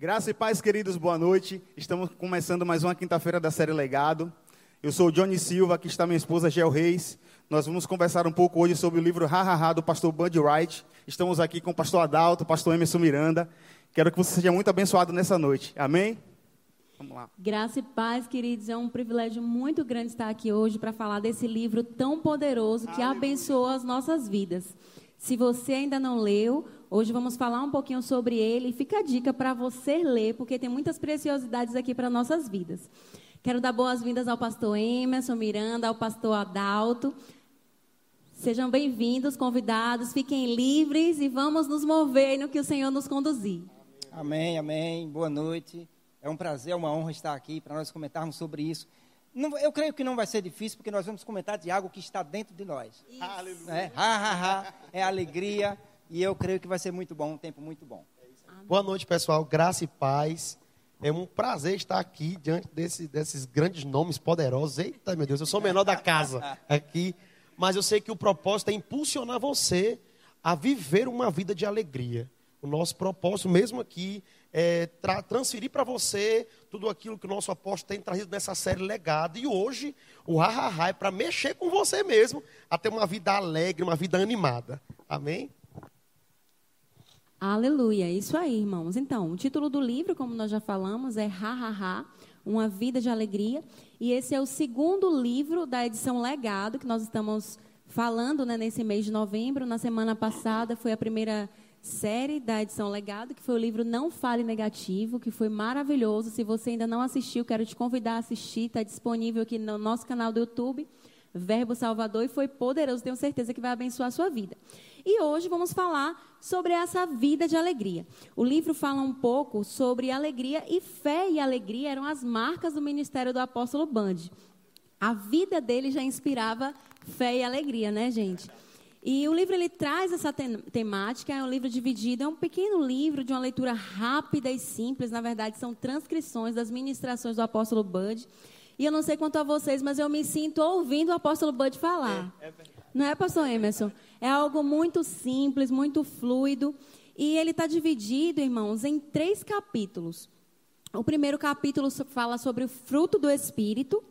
Graça e paz, queridos, boa noite. Estamos começando mais uma quinta-feira da série Legado. Eu sou o Johnny Silva, aqui está minha esposa Gel Reis. Nós vamos conversar um pouco hoje sobre o livro Ha Ha Ha do pastor Bud Wright. Estamos aqui com o pastor Adalto, o pastor Emerson Miranda. Quero que você seja muito abençoado nessa noite. Amém? Vamos lá. Graça e paz, queridos. É um privilégio muito grande estar aqui hoje para falar desse livro tão poderoso que Aleluia. abençoou as nossas vidas. Se você ainda não leu, hoje vamos falar um pouquinho sobre ele. Fica a dica para você ler, porque tem muitas preciosidades aqui para nossas vidas. Quero dar boas-vindas ao pastor Emerson Miranda, ao pastor Adalto. Sejam bem-vindos, convidados, fiquem livres e vamos nos mover no que o Senhor nos conduzir. Amém, amém. Boa noite. É um prazer, é uma honra estar aqui para nós comentarmos sobre isso. Não, eu creio que não vai ser difícil, porque nós vamos comentar de algo que está dentro de nós. Aleluia. É, ha, ha, ha, é alegria, e eu creio que vai ser muito bom, um tempo muito bom. Boa noite, pessoal. Graça e paz. É um prazer estar aqui diante desse, desses grandes nomes poderosos. Eita, meu Deus, eu sou o menor da casa aqui. Mas eu sei que o propósito é impulsionar você a viver uma vida de alegria. O nosso propósito, mesmo aqui, é, tra transferir para você tudo aquilo que o nosso apóstolo tem trazido nessa série legado. E hoje, o ha é para mexer com você mesmo, a ter uma vida alegre, uma vida animada. Amém? Aleluia, isso aí, irmãos. Então, o título do livro, como nós já falamos, é Ha Uma Vida de Alegria. E esse é o segundo livro da edição Legado, que nós estamos falando né, nesse mês de novembro. Na semana passada foi a primeira série da edição Legado, que foi o livro Não Fale Negativo, que foi maravilhoso. Se você ainda não assistiu, quero te convidar a assistir. Está disponível aqui no nosso canal do YouTube, Verbo Salvador, e foi poderoso. Tenho certeza que vai abençoar a sua vida. E hoje vamos falar sobre essa vida de alegria. O livro fala um pouco sobre alegria e fé e alegria eram as marcas do ministério do apóstolo Band. A vida dele já inspirava fé e alegria, né, gente? E o livro ele traz essa temática, é um livro dividido, é um pequeno livro de uma leitura rápida e simples, na verdade são transcrições das ministrações do apóstolo Bud. E eu não sei quanto a vocês, mas eu me sinto ouvindo o apóstolo Bud falar. É, é não é, pastor Emerson? É algo muito simples, muito fluido. E ele está dividido, irmãos, em três capítulos. O primeiro capítulo fala sobre o fruto do Espírito.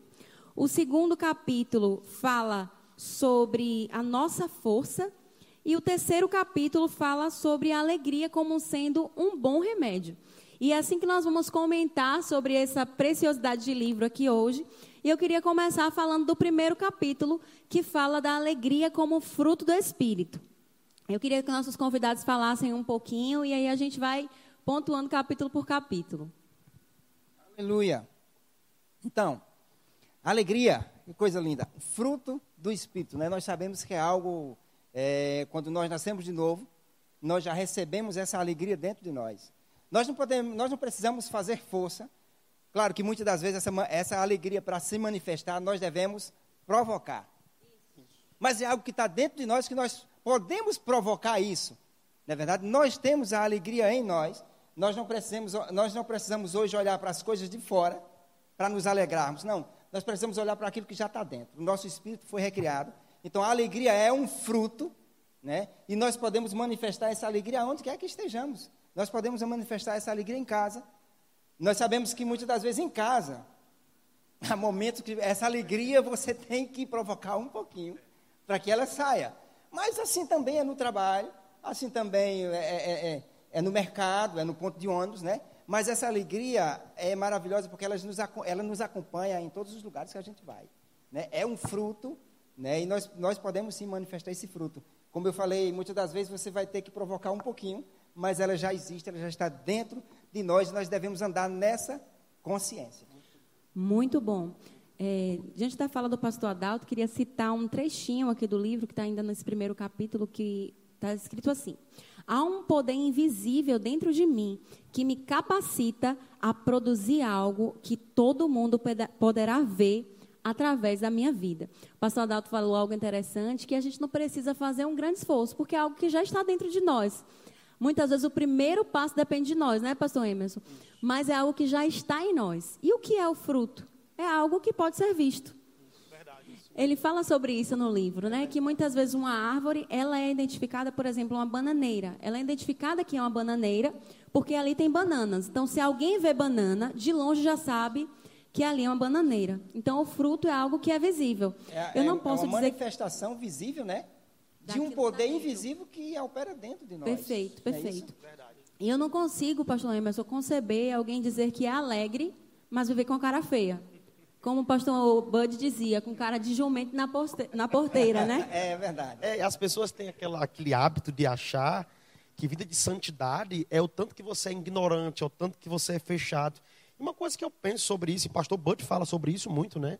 O segundo capítulo fala sobre a nossa força. E o terceiro capítulo fala sobre a alegria como sendo um bom remédio. E é assim que nós vamos comentar sobre essa preciosidade de livro aqui hoje. E eu queria começar falando do primeiro capítulo, que fala da alegria como fruto do Espírito. Eu queria que nossos convidados falassem um pouquinho e aí a gente vai pontuando capítulo por capítulo. Aleluia. Então, alegria, que coisa linda. Fruto do Espírito. Né? Nós sabemos que é algo, é, quando nós nascemos de novo, nós já recebemos essa alegria dentro de nós. Nós não, podemos, nós não precisamos fazer força. Claro que muitas das vezes essa, essa alegria para se manifestar, nós devemos provocar. Mas é algo que está dentro de nós que nós podemos provocar isso. Na verdade, nós temos a alegria em nós. Nós não precisamos, nós não precisamos hoje olhar para as coisas de fora para nos alegrarmos. Não nós precisamos olhar para aquilo que já está dentro. O nosso espírito foi recriado. Então a alegria é um fruto, né? E nós podemos manifestar essa alegria onde quer que estejamos. Nós podemos manifestar essa alegria em casa. Nós sabemos que muitas das vezes em casa, há momentos que essa alegria você tem que provocar um pouquinho para que ela saia. Mas assim também é no trabalho, assim também é, é, é, é no mercado, é no ponto de ônibus, né? Mas essa alegria é maravilhosa porque ela nos, ela nos acompanha em todos os lugares que a gente vai. Né? É um fruto, né? e nós, nós podemos sim manifestar esse fruto. Como eu falei, muitas das vezes você vai ter que provocar um pouquinho, mas ela já existe, ela já está dentro de nós, e nós devemos andar nessa consciência. Muito bom. É, diante da fala do pastor Adalto, queria citar um trechinho aqui do livro, que está ainda nesse primeiro capítulo, que está escrito assim. Há um poder invisível dentro de mim que me capacita a produzir algo que todo mundo poderá ver através da minha vida. O pastor Adalto falou algo interessante, que a gente não precisa fazer um grande esforço, porque é algo que já está dentro de nós. Muitas vezes o primeiro passo depende de nós, né, pastor Emerson? Mas é algo que já está em nós. E o que é o fruto? É algo que pode ser visto. Ele fala sobre isso no livro, né? Que muitas vezes uma árvore, ela é identificada, por exemplo, uma bananeira. Ela é identificada que é uma bananeira porque ali tem bananas. Então, se alguém vê banana, de longe já sabe que ali é uma bananeira. Então, o fruto é algo que é visível. É, Eu não é- posso é uma dizer manifestação visível, né? De um que poder tá invisível que opera dentro de nós. Perfeito, é perfeito. isso? E eu não consigo, pastor Emerson, conceber alguém dizer que é alegre, mas viver com a cara feia. Como o pastor Bud dizia, com cara de jumento na, poste- na porteira, né? É verdade. É, as pessoas têm aquela, aquele hábito de achar que vida de santidade é o tanto que você é ignorante, é o tanto que você é fechado. E uma coisa que eu penso sobre isso, e o pastor Bud fala sobre isso muito, né?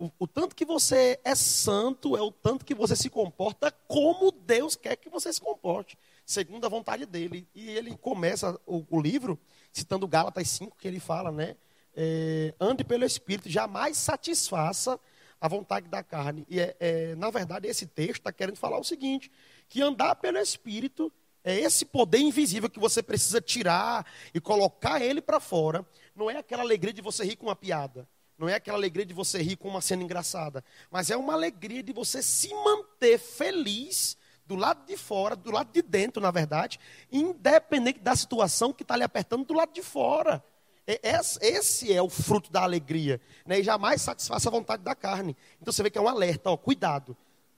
O, o tanto que você é santo é o tanto que você se comporta como Deus quer que você se comporte, segundo a vontade dele. E ele começa o, o livro citando Gálatas 5, que ele fala, né? É, ande pelo Espírito, jamais satisfaça a vontade da carne. E, é, é, na verdade, esse texto está querendo falar o seguinte: que andar pelo Espírito é esse poder invisível que você precisa tirar e colocar ele para fora. Não é aquela alegria de você rir com uma piada. Não é aquela alegria de você rir com uma cena engraçada. Mas é uma alegria de você se manter feliz do lado de fora, do lado de dentro, na verdade, independente da situação que está lhe apertando do lado de fora. Esse- Esse é o fruto da alegria. Né? E jamais satisfaça a vontade da carne. Então você vê que é um alerta, ó, cuidado.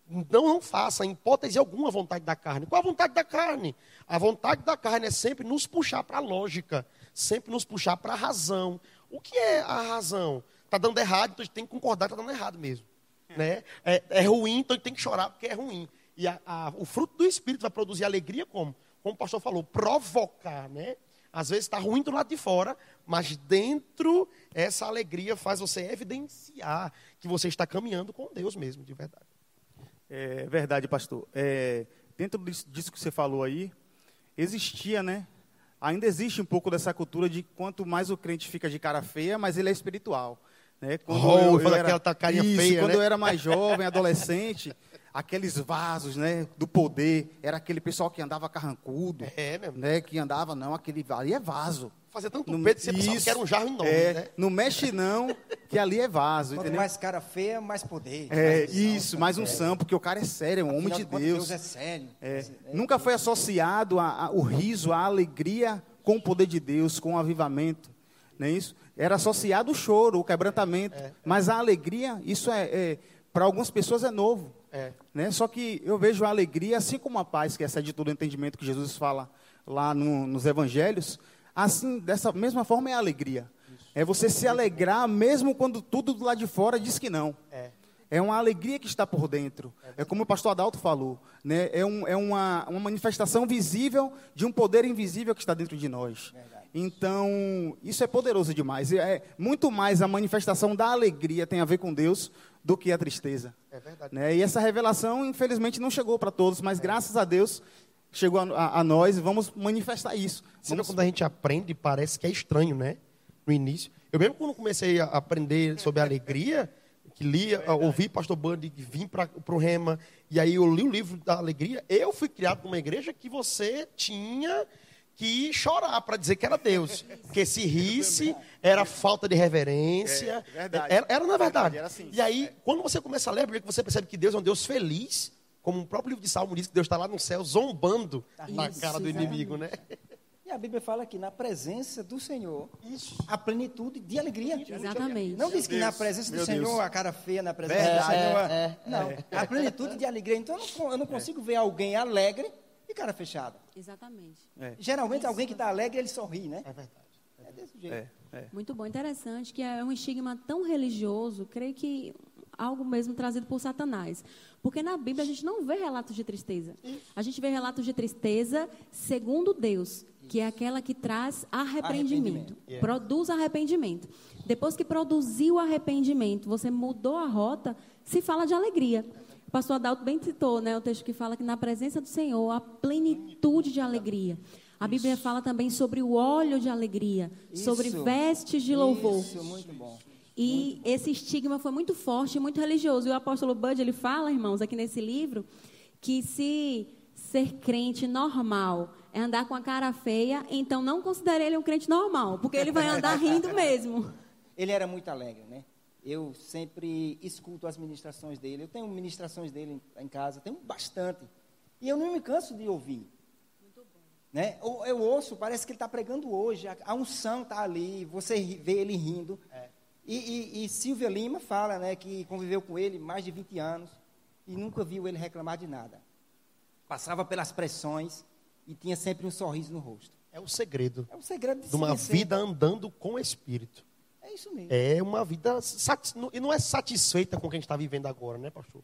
Não, não faça, em hipótese alguma, a vontade da carne. Qual a vontade da carne? A vontade da carne é sempre nos puxar para a lógica, sempre nos puxar para a razão. O que é a razão? Está dando errado, então a gente tem que concordar que está dando errado mesmo. Né? É, é ruim, então a gente tem que chorar porque é ruim. E a- a- o fruto do Espírito vai produzir alegria como? Como o pastor falou, provocar, né? Às vezes está ruim do lado de fora, mas dentro essa alegria faz você evidenciar que você está caminhando com Deus mesmo, de verdade. É verdade, pastor. É, dentro disso, disso que você falou aí, existia, né? Ainda existe um pouco dessa cultura de quanto mais o crente fica de cara feia, mais ele é espiritual. Né? Oh, fala aquela tá carinha Isso, feia, quando né? eu era mais jovem, adolescente, aqueles vasos, né, do poder, era aquele pessoal que andava carrancudo, É mesmo. né, que andava não, aquele ali é vaso. Fazer tanto Não- peito, você pensava isso. que era um jarro enorme, É, né? Não mexe não, que ali é vaso, Quanto entendeu? mais cara feia, mais poder. É, mais isso, mais um são, porque o cara é sério, é um homem de Deus. Deus é sério. É, É, Nunca foi associado a- a- o riso, a alegria com o poder de Deus, com o avivamento. Não é isso? Era associado o choro, o quebrantamento. Mas a alegria, isso é, para algumas pessoas é novo. É. Né? Só que eu vejo a alegria, assim como a paz, que excede todo o entendimento que Jesus fala lá no- nos evangelhos, assim, dessa mesma forma é a alegria. É você se alegrar mesmo quando tudo do lado de fora diz que não. É. É uma alegria que está por dentro. É como o pastor Adalto falou. Né? É, um- é uma, uma manifestação visível de um poder invisível que está dentro de nós. Então, isso é poderoso demais. É muito mais a manifestação da alegria tem a ver com Deus do que a tristeza. É verdade. Né? E essa revelação, infelizmente, não chegou para todos, mas graças a Deus chegou a, a- a nós e vamos manifestar isso. Vamos- quando a gente aprende, parece que é estranho, né? No início. Eu mesmo quando comecei a aprender sobre a alegria, que lia, ouvi pastor Band, vim para o Rema, e aí eu li o livro da alegria, eu fui criado numa igreja que você tinha que chorar para dizer que era Deus. Porque se risse, era falta de reverência. É, verdade. Era, era na verdade. Verdade, era assim. E aí, quando você começa a ler a Bíblia, você percebe que Deus é um Deus feliz, como o próprio livro de Salmo diz, que Deus está lá no céu zombando na Isso, cara do exatamente. inimigo, né? E a Bíblia fala que na presença do Senhor, a plenitude de alegria. Exatamente. Não diz que na presença do meu Senhor Deus. a cara feia, na presença Verdade. do Senhor. É, é, não, a plenitude de alegria. Então eu não, eu não consigo ver alguém alegre e cara fechada. Exatamente. É, Geralmente alguém que está alegre, ele sorri, né? É verdade. É desse jeito. é, é. Muito bom, interessante, que é um estigma tão religioso, creio que algo mesmo trazido por Satanás. Porque na Bíblia a gente não vê relatos de tristeza. A gente vê relatos de tristeza segundo Deus, que é aquela que traz arrependimento, Arrependimento. produz arrependimento. Depois que produziu o arrependimento, você mudou a rota, se fala de alegria. O pastor Adalto bem citou né, o texto que fala que na presença do Senhor há plenitude de alegria. A Bíblia fala também sobre o óleo de alegria, sobre Isso. vestes de louvor. Isso, muito bom. E esse estigma foi muito forte, muito religioso. E o apóstolo Bud, ele fala, irmãos, aqui nesse livro, que se ser crente normal é andar com a cara feia, então não considere ele um crente normal, porque ele vai andar rindo mesmo. Ele era muito alegre, né? Eu sempre escuto as ministrações dele. Eu tenho ministrações dele em, em casa, tenho bastante. E eu não me canso de ouvir. Né? Eu, eu ouço, parece que ele está pregando hoje, a, a unção está ali, você vê ele rindo. É. E, e, e, Silvia Lima fala né, que conviveu com ele mais de 20 anos e nunca viu ele reclamar de nada. Passava pelas pressões e tinha sempre um sorriso no rosto. É o segredo. É o segredo de, de uma vida andando com o Espírito. É isso mesmo. É uma vida e não é satisfeita com o que a gente está vivendo agora, né, pastor?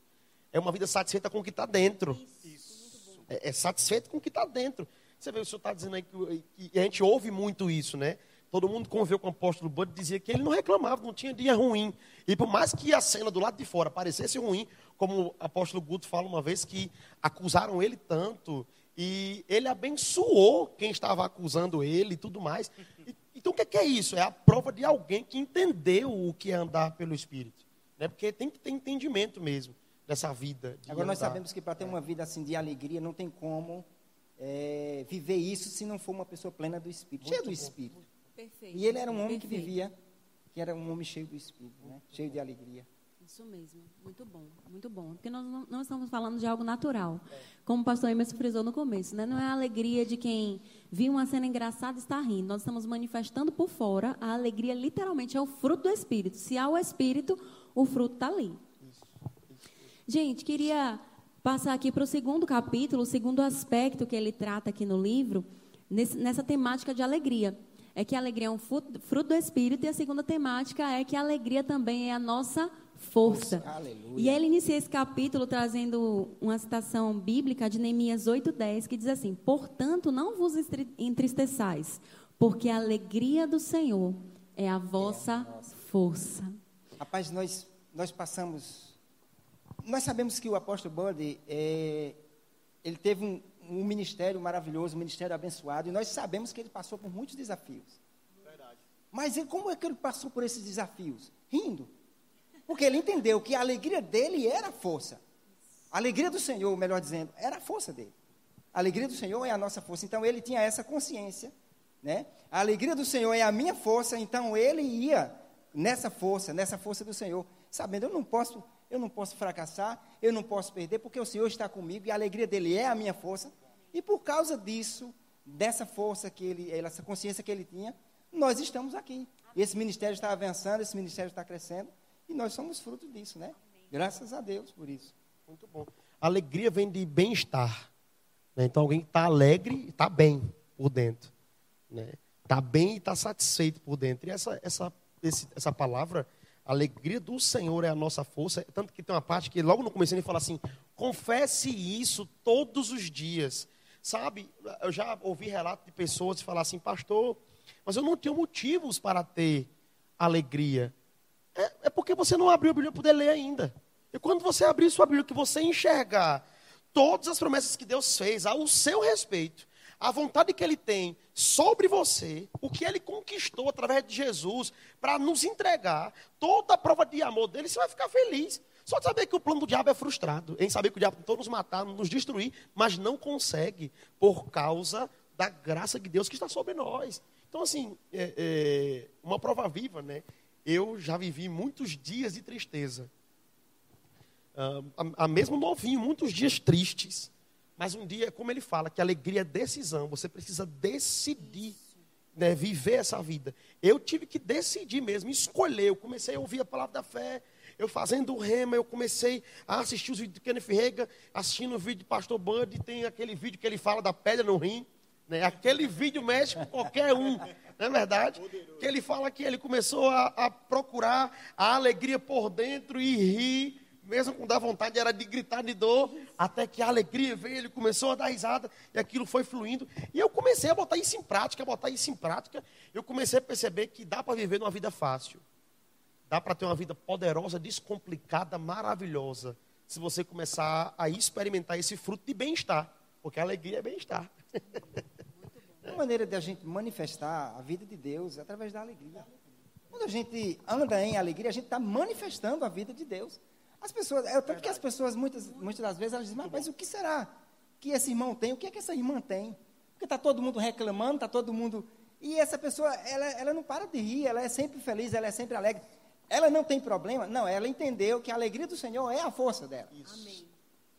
É uma vida satisfeita com o que está dentro. Isso. É, é satisfeito com o que está dentro. Você vê, o senhor está dizendo aí que, que, a gente ouve muito isso, né? Todo mundo conviveu com o apóstolo Bud dizia que ele não reclamava, não tinha dia ruim. E por mais que a cena do lado de fora parecesse ruim, como o apóstolo Guto fala uma vez que acusaram ele tanto, e ele abençoou quem estava acusando ele e tudo mais. E, então o que é isso? É a prova de alguém que entendeu o que é andar pelo Espírito. Né? Porque tem que ter entendimento mesmo dessa vida. De Agora andar. nós sabemos que para ter uma vida assim de alegria não tem como é, viver isso se não for uma pessoa plena do Espírito, cheia do Espírito. Perfeito. E ele era um homem Perfeito. que vivia, que era um homem cheio do Espírito, né? cheio de alegria. Isso mesmo, muito bom, muito bom. Porque nós não, estamos falando de algo natural, como o pastor Emerson frisou no começo, né? Não é a alegria de quem viu uma cena engraçada e está rindo. Nós estamos manifestando por fora, a alegria literalmente é o fruto do Espírito. Se há o Espírito, o fruto está ali. Gente, queria passar aqui para o segundo capítulo, o segundo aspecto que ele trata aqui no livro, nesse, nessa temática de alegria. É que a alegria é um fruto do Espírito, e a segunda temática é que a alegria também é a nossa força. E ele inicia esse capítulo trazendo uma citação bíblica de Neemias 8,10, que diz assim: Portanto, não vos entristeçais, porque a alegria do Senhor é a vossa é a força. Rapaz, nós, nós passamos nós sabemos que o apóstolo Bundy, é, ele teve um, um, ministério maravilhoso, um ministério abençoado, e nós sabemos que ele passou por muitos desafios. Verdade. Mas ele, como é que ele passou por esses desafios? Rindo. Porque ele entendeu que a alegria dele era a força. A alegria do Senhor, melhor dizendo, era a força dele. A alegria do Senhor é a nossa força. Então ele tinha essa consciência, né? A alegria do Senhor é a minha força, então ele ia nessa força, nessa força do Senhor, sabendo eu não posso eu não posso fracassar, eu não posso perder, porque o Senhor está comigo e a alegria dele é a minha força. E por causa disso, dessa força que ele, essa consciência que ele tinha, nós estamos aqui. Esse ministério está avançando, esse ministério está crescendo, e nós somos fruto disso, né? Graças a Deus por isso. Muito bom. alegria vem de bem-estar. Né? Então, alguém está alegre está bem por dentro. Está né? Tá bem e está satisfeito por dentro. E essa, essa, esse, essa palavra alegria do Senhor é a nossa força. Tanto que tem uma parte que logo no começo ele fala assim: confesse isso todos os dias. Sabe, eu já ouvi relato de pessoas falar assim, pastor, mas eu não tenho motivos para ter alegria. É, é porque você não abriu a Bíblia para poder ler ainda. E quando você abrir sua Bíblia, que você enxergar todas as promessas que Deus fez ao seu respeito, a vontade que ele tem sobre você, o que ele conquistou através de Jesus, para nos entregar toda a prova de amor dele, você vai ficar feliz. Só de saber que o plano do diabo é frustrado, em saber que o diabo tentou nos matar, nos destruir, mas não consegue, por causa da graça de Deus que está sobre nós. Então, assim, é, é uma prova viva, né? Eu já vivi muitos dias de tristeza. A, a mesmo novinho, muitos dias tristes mas um dia, como ele fala, que alegria é decisão, você precisa decidir né, viver essa vida. Eu tive que decidir mesmo, escolher. Eu comecei a ouvir a palavra da fé, eu fazendo o rema, eu comecei a assistir os vídeos de Kenneth Rega, assistindo o vídeo de Pastor Bud, tem aquele vídeo que ele fala da pedra no rim. Né, aquele vídeo mexe com qualquer um, não é verdade? Que ele fala que ele começou a, a procurar a alegria por dentro e rir mesmo com dar vontade era de gritar de dor, até que a alegria veio, ele começou a dar risada e aquilo foi fluindo. E eu comecei a botar isso em prática, a botar isso em prática. Eu comecei a perceber que dá para viver numa vida fácil. Dá para ter uma vida poderosa, descomplicada, maravilhosa, se você começar a experimentar esse fruto de bem-estar, porque a alegria é bem-estar. Uma maneira de a gente manifestar a vida de Deus é através da alegria. Quando a gente anda em alegria, a gente está manifestando a vida de Deus. As pessoas, é tanto que as pessoas, muitas, muitas das vezes, elas dizem, mas, mas o que será que esse irmão tem? O que é que essa irmã tem? Porque está todo mundo reclamando, está todo mundo. E essa pessoa, ela, ela não para de rir, ela é sempre feliz, ela é sempre alegre. Ela não tem problema? Não, ela entendeu que a alegria do Senhor é a força dela. Amém.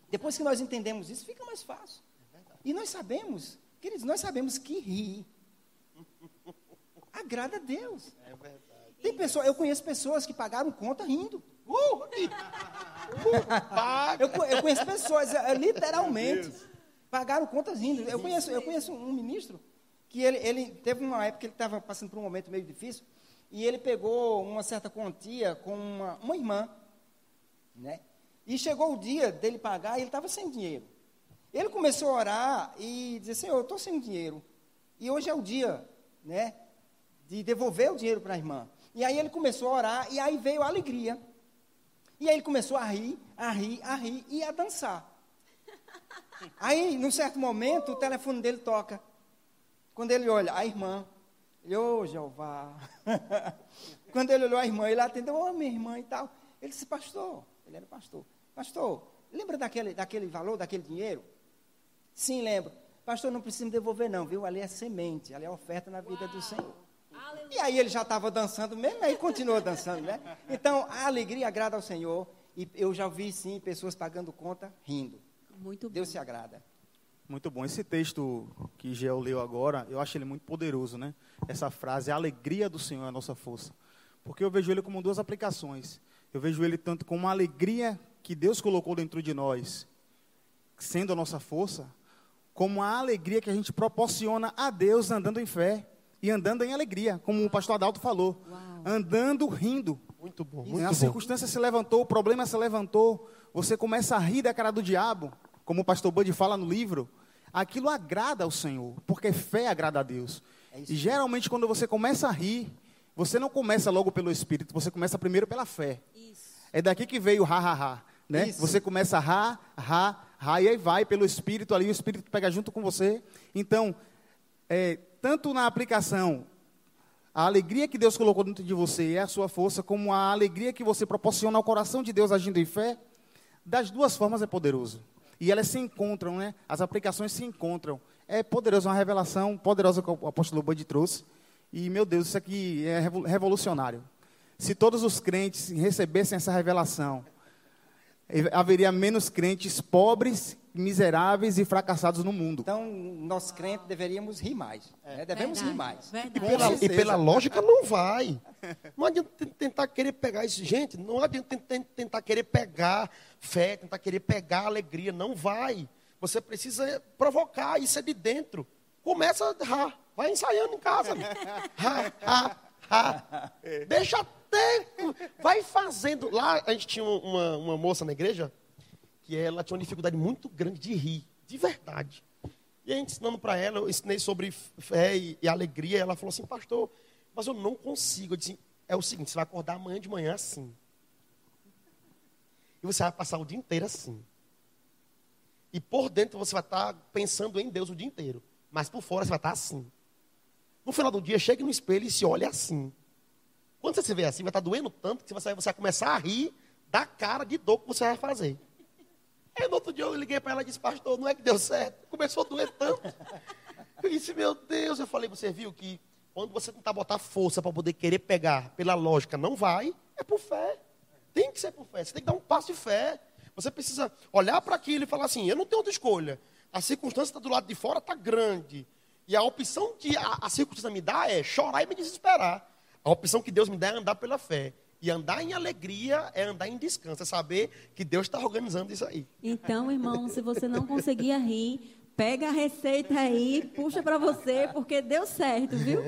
Depois que nós entendemos isso, fica mais fácil. E nós sabemos, queridos, nós sabemos que rir agrada a Deus. É verdade. Tem pessoa, eu conheço pessoas que pagaram conta rindo. Uh, uh. Eu, eu conheço pessoas, é, literalmente, pagaram contas rindo. Eu conheço, eu conheço um ministro que ele, ele teve uma época que ele estava passando por um momento meio difícil e ele pegou uma certa quantia com uma, uma irmã, né? E chegou o dia dele pagar e ele estava sem dinheiro. Ele começou a orar e dizer, Senhor, eu estou sem dinheiro. E hoje é o dia, né? De devolver o dinheiro para a irmã. E aí ele começou a orar e aí veio a alegria. E aí ele começou a rir, a rir, a rir e a dançar. Aí, num certo momento, o telefone dele toca. Quando ele olha, a irmã. Ele, ô Jeová. Quando ele olhou a irmã, ele atendeu, ô minha irmã e tal. Ele disse, pastor, ele era pastor. Pastor, lembra daquele, daquele valor, daquele dinheiro? Sim, lembro. Pastor, não precisa me devolver não, viu? Ali é semente, ali é oferta na vida do Senhor. E aí ele já estava dançando mesmo, aí continuou dançando, né? Então, a alegria agrada ao Senhor. E eu já vi, sim, pessoas pagando conta, rindo. Muito bom. Deus se agrada. Muito bom. Esse texto que Gel leu agora, eu acho ele muito poderoso, né? Essa frase, a alegria do Senhor é a nossa força. Porque eu vejo ele como duas aplicações. Eu vejo ele tanto como uma alegria que Deus colocou dentro de nós, sendo a nossa força, como a alegria que a gente proporciona a Deus andando em fé e andando em alegria, como o pastor Adalto falou. Uau. Andando rindo. Muito bom, a muito bom. circunstância se levantou, o problema se levantou, você começa a rir da cara do diabo, como o pastor Bud fala no livro, aquilo agrada ao Senhor, porque fé agrada a Deus. É isso e geralmente quando você começa a rir, você não começa logo pelo Espírito, você começa primeiro pela fé. Isso. É daqui que veio o ha, ha, ha. Né? Isso. Você começa a ha, ha, aí vai pelo Espírito ali, o Espírito pega junto com você. Então, é, tanto na aplicação, a alegria que Deus colocou dentro de você é a sua força, como a alegria que você proporciona ao coração de Deus agindo em fé, das duas formas é poderoso. E elas se encontram, né? As aplicações se encontram. É poderoso, uma revelação poderosa que o apóstolo Bud trouxe. E, meu Deus, isso aqui é revo- revolucionário. Se todos os crentes recebessem essa revelação, haveria menos crentes pobres, miseráveis e fracassados no mundo. Então, nós crentes deveríamos rir mais. né? Devemos rir Verdade, mais. Verdade. E pela, e pela lógica não vai. Não adianta tentar querer pegar isso. Gente, não adianta ten- ten- tentar querer pegar fé, tentar querer pegar alegria. Não vai. Você precisa provocar, isso é de dentro. Começa a rar. Vai ensaiando em casa. Ha, ha, ha. Deixa até. Vai fazendo. Lá a gente tinha uma, uma moça na igreja que ela tinha uma dificuldade muito grande de rir, de verdade. E aí, ensinando para ela, eu ensinei sobre fé e, e alegria. Ela falou assim, pastor, mas eu não consigo. Eu disse, é o seguinte, você vai acordar amanhã de manhã assim. E você vai passar o dia inteiro assim. E por dentro você vai estar pensando em Deus o dia inteiro. Mas por fora você vai estar assim. No final do dia, chegue no espelho e se olhe assim. Quando você se vê assim, vai estar doendo tanto que você vai, você vai começar a rir da cara de dor que você vai fazer. Aí no outro dia eu liguei para ela e disse, pastor, não é que deu certo? Começou a doer tanto. Eu disse, meu Deus, eu falei, você viu que quando você tentar botar força para poder querer pegar pela lógica, não vai, é por fé. Tem que ser por fé, você tem que dar um passo de fé. Você precisa olhar para aquilo e falar assim, eu não tenho outra escolha. A circunstância está do lado de fora, está grande. E a opção que a, a circunstância me dá é chorar e me desesperar. A opção que Deus me dá é andar pela fé. E andar em alegria é andar em descanso, é saber que Deus está organizando isso aí. Então, irmão, se você não conseguia rir, pega a receita aí, puxa para você, porque deu certo, viu?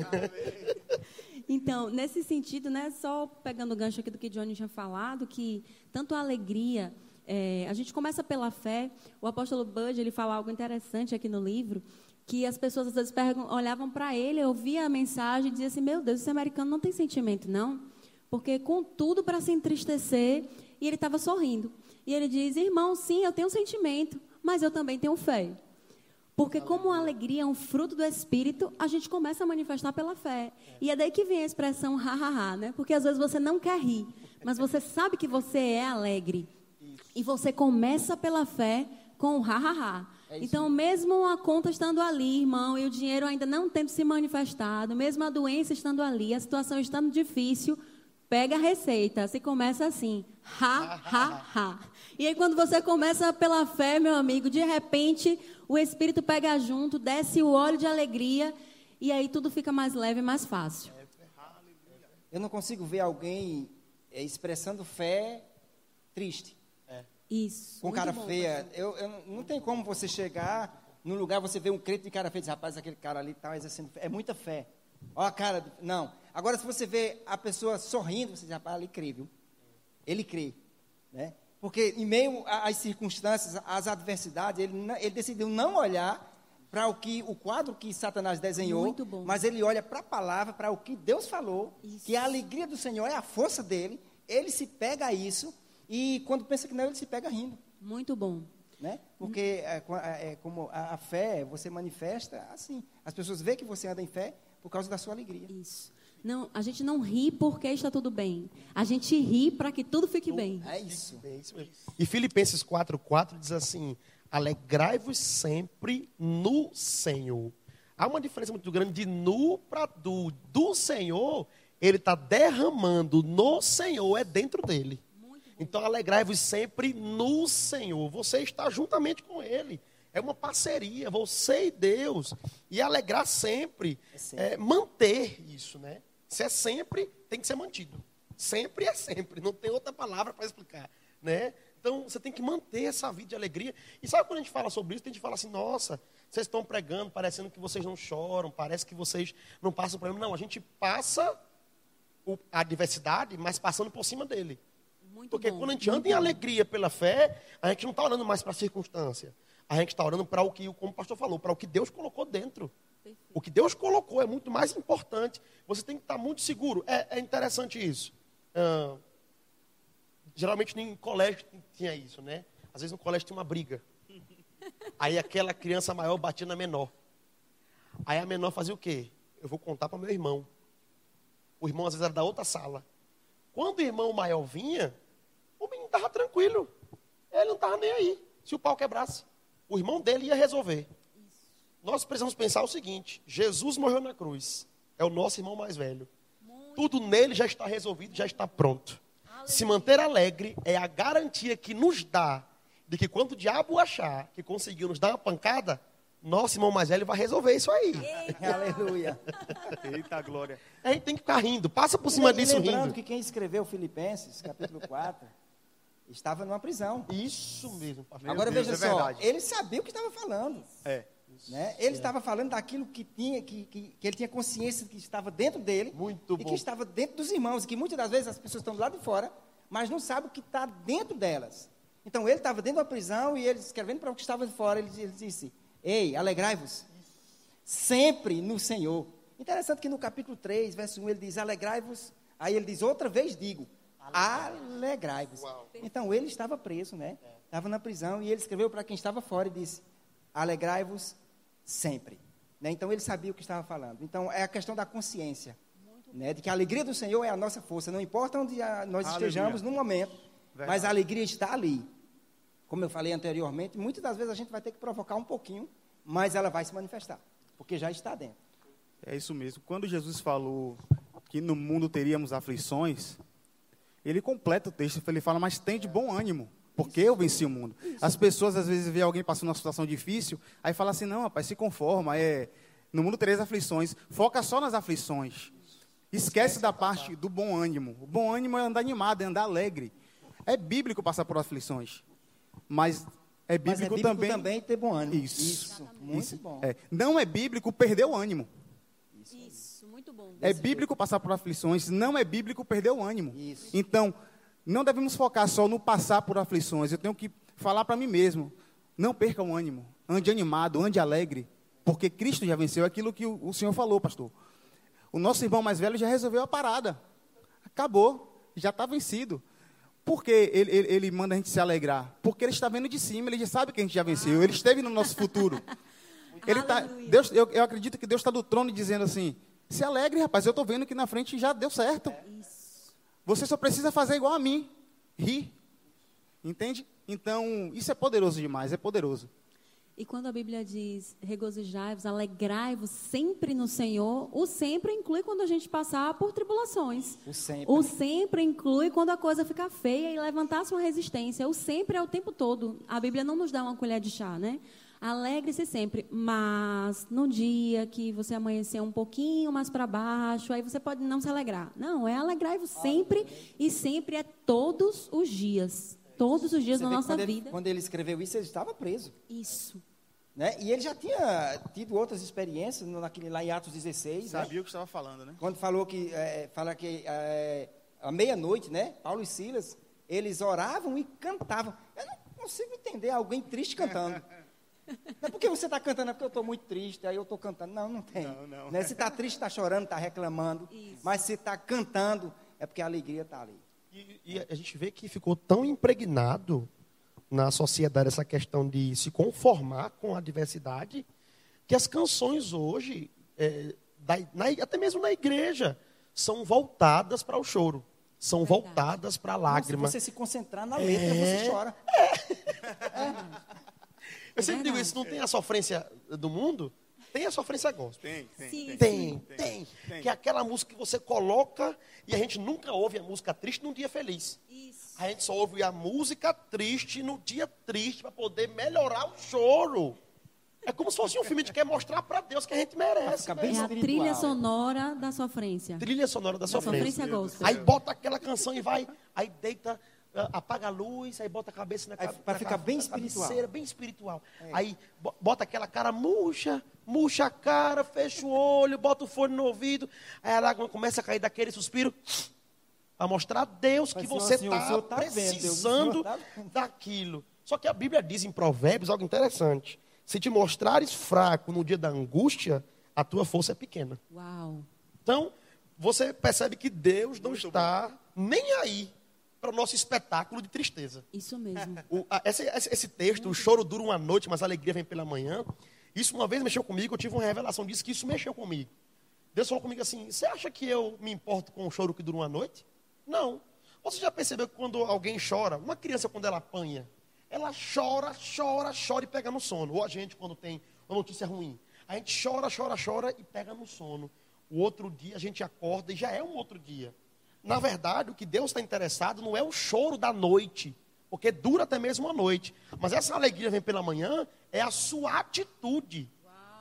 Então, nesse sentido, né, só pegando o gancho aqui do que Johnny tinha falado, que tanto a alegria, é, a gente começa pela fé. O apóstolo Bud ele fala algo interessante aqui no livro, que as pessoas às vezes olhavam para ele, ouviam a mensagem e diziam assim: Meu Deus, esse americano não tem sentimento, não? Porque com tudo para se entristecer, e ele estava sorrindo. E ele diz: Irmão, sim, eu tenho sentimento, mas eu também tenho fé. Porque como a alegria é um fruto do Espírito, a gente começa a manifestar pela fé. E é daí que vem a expressão ha, né? Porque às vezes você não quer rir, mas você sabe que você é alegre. E você começa pela fé com o ha, ha. Então, mesmo a conta estando ali, irmão, e o dinheiro ainda não tendo se manifestado, mesmo a doença estando ali, a situação estando difícil, Pega a receita, se começa assim, ha, ha, ha. E aí quando você começa pela fé, meu amigo, de repente o Espírito pega junto, desce o óleo de alegria e aí tudo fica mais leve e mais fácil. Eu não consigo ver alguém é, expressando fé triste, Isso. com cara bom, feia. Eu, eu não- tem como você chegar num lugar, você vê um crente de cara feia e diz, rapaz, aquele cara ali está exercendo fé. É muita fé. Olha a cara. do- Não. Agora, se você vê a pessoa sorrindo, você diz, rapaz, ele crê, viu? Ele crê. Né? Porque em meio às circunstâncias, às adversidades, ele, ele decidiu não olhar para o que o quadro que Satanás desenhou, Muito bom. mas ele olha para a palavra, para o que Deus falou, Isso. que a alegria do Senhor é a força dele. Ele se pega a isso e quando pensa que não, ele se pega rindo, Muito bom. né? Porque é, co- é, como a, a fé você manifesta assim. As pessoas veem que você anda em fé por causa da sua alegria. Isso. Não, a gente não ri porque está tudo bem. A gente ri para que tudo fique bem. É isso. É isso mesmo. E Filipenses 4,4 diz assim: Alegrai-vos sempre no Senhor. Há uma diferença muito grande de nu para do. Do Senhor, ele está derramando no Senhor, é dentro dele. Então, alegrai-vos sempre no Senhor. Você está juntamente com Ele. É uma parceria, você e Deus. E alegrar sempre, É sempre. é manter isso, né? Se é sempre, tem que ser mantido. Sempre é sempre, não tem outra palavra para explicar, né? Então, você tem que manter essa vida de alegria. E sabe quando a gente fala sobre isso, a gente fala assim, nossa, vocês estão pregando, parecendo que vocês não choram, parece que vocês não passam problema. Não, a gente passa a adversidade, mas passando por cima dele. Muito Porque bom. quando a gente anda em alegria pela fé, a gente não está orando mais para a circunstância. A gente está orando para o que, como o pastor falou, para o que Deus colocou dentro. O que Deus colocou é muito mais importante. Você tem que estar muito seguro. É, é interessante isso. Ah, geralmente em colégio tinha isso, né? Às vezes no colégio tinha uma briga. Aí aquela criança maior batia na menor. Aí a menor fazia o quê? Eu vou contar para meu irmão. O irmão às vezes era da outra sala. Quando o irmão maior vinha, estava tranquilo. Ele não estava nem aí. Se o pau quebrasse, o irmão dele ia resolver. Nós precisamos pensar o seguinte: Jesus morreu na cruz. É o nosso irmão mais velho. Tudo nele já está resolvido, já está pronto. Se manter alegre é a garantia que nos dá de que quando o diabo achar que conseguiu nos dar uma pancada, nosso irmão mais velho vai resolver isso aí. Aleluia. Eita glória. A gente tem que ficar rindo. Passa por cima E disso lembrando rindo. que quem escreveu Filipenses, capítulo 4, estava numa prisão. Isso mesmo, pastor. Meu Agora Deus, veja é só, verdade. ele sabia o que estava falando. É. Né? Ele estava falando daquilo que tinha, que, que, que ele tinha consciência que estava dentro dele Muito e bom. que estava dentro dos irmãos, e que muitas das vezes as pessoas estão do lado de fora, mas não sabem o que está dentro delas. Então ele estava dentro da prisão e ele escrevendo para o que estava de fora, ele, ele disse: Ei, alegrai-vos sempre no Senhor. Interessante que no capítulo 3, verso 1, ele diz: Alegrai-vos. Aí ele diz: Outra vez digo: Alegrai-vos. Então ele estava preso, né? Estava na prisão e ele escreveu para quem estava fora e disse: Alegrai-vos sempre. Né? Então ele sabia o que estava falando. Então é a questão da consciência. Né? De que a alegria do Senhor é a nossa força. Não importa onde a- nós Aleluia. estejamos no momento, mas Verdade. a alegria está ali. Como eu falei anteriormente, muitas das vezes a gente vai ter que provocar um pouquinho, mas ela vai se manifestar, porque já está dentro. É isso mesmo. Quando Jesus falou que no mundo teríamos aflições, ele completa o texto. Ele fala, mas tem de bom ânimo, porque eu venci o mundo. As pessoas às vezes veem alguém passando uma situação difícil, aí fala assim, não, rapaz, se conforma, é, no mundo tereis aflições. Foca só nas aflições. Esquece da parte do bom ânimo. O bom ânimo é andar animado, é andar alegre. É bíblico passar por aflições, mas é bíblico, mas é bíblico também. também, ter bom ânimo. Isso. muito Isso. bom. É. Não é bíblico perder o ânimo. Isso, muito bom. É bíblico passar por aflições, não é bíblico perder o ânimo. Isso. Então, não devemos focar só no passar por aflições. Eu tenho que falar para mim mesmo: não perca o ânimo, ande animado, ande alegre, porque Cristo já venceu aquilo que o, o Senhor falou, pastor. O nosso irmão mais velho já resolveu a parada, acabou, já está vencido. Por que ele, ele, ele manda a gente se alegrar? Porque ele está vendo de cima, ele já sabe que a gente já venceu, ele esteve no nosso futuro. Ele tá. Deus, eu, eu acredito que Deus está do trono dizendo assim: se alegre, rapaz, eu estou vendo que na frente já deu certo. Isso. Você só precisa fazer igual a mim, rir. Entende? Então, isso é poderoso demais, é poderoso. E quando a Bíblia diz regozijai-vos, alegrai-vos sempre no Senhor, o sempre inclui quando a gente passar por tribulações. O sempre. O sempre inclui quando a coisa fica feia e levantar sua resistência. O sempre é o tempo todo. A Bíblia não nos dá uma colher de chá, né? Alegre-se sempre, mas no dia que você amanhecer um pouquinho mais para baixo, aí você pode não se alegrar. Não, é alegrai-vos sempre e sempre é todos os dias. Todos os dias Você da que nossa quando ele- vida. quando ele escreveu isso, ele estava preso. Isso. Né? E ele já tinha tido outras experiências naquele, lá em Atos 16, né? Sabia o que estava falando, né? quando falou que, é, fala que é, à meia-noite, né? Paulo e Silas, eles oravam e cantavam. Eu não consigo entender alguém triste cantando. Não é porque você está cantando, é porque eu estou muito triste, aí eu estou cantando. Não, não tem. Não, não. Né? Se está triste, está chorando, está reclamando. Isso. Mas se está cantando, é porque a alegria está ali. E, e a gente vê que ficou tão impregnado na sociedade essa questão de se conformar com a diversidade, que as canções hoje, é, da- na- até mesmo na igreja, são voltadas para o choro, são Verdade. voltadas para a Se lágrima. você se concentrar na letra, você chora. Eu sempre digo isso, não tem a sofrência do mundo? Tem a sofrência gospel. Tem, tem. Tem, tem, tem. Que é aquela música que você coloca e a gente nunca ouve a música triste num dia feliz. Isso. A gente só ouve a música triste no dia triste para poder melhorar o choro. É como se fosse um filme que quer mostrar para Deus que a gente merece. É a trilha sonora da sofrência. Trilha sonora da sofrência. sofrência gospel. Aí bota aquela canção e vai, aí deita, apaga a luz, aí bota a cabeça na Aí cabeça. pra ficar bem espiritual. bem espiritual. Aí bo- bota aquela cara murcha, murcha a cara, fecha o olho, bota o fone no ouvido. Aí a lágrima começa a cair daquele suspiro. Para mostrar a Deus que Mas, você Senhor, o está Senhor tá o precisando tá daquilo. Só que a Bíblia diz em Provérbios algo interessante. Se te mostrares fraco no dia da angústia, a tua força é pequena. Uau. Então, você percebe que Deus não está nem aí para o nosso espetáculo de tristeza. Isso mesmo. O- a- esse, esse- esse texto, o choro dura uma noite, mas a alegria vem pela manhã. Isso uma vez mexeu comigo, eu tive uma revelação disso, que isso mexeu comigo. Deus falou comigo assim: Você acha que eu me importo com o choro que dura uma noite? Não. Você já percebeu que quando alguém chora, uma criança, quando ela apanha, ela chora, chora, chora e pega no sono. Ou a gente, quando tem uma notícia ruim, a gente chora, chora, chora e pega no sono. O outro dia a gente acorda e já é um outro dia. Na verdade, o que Deus está interessado não é o choro da noite, porque dura até mesmo a noite. Mas essa alegria vem pela manhã, é a sua atitude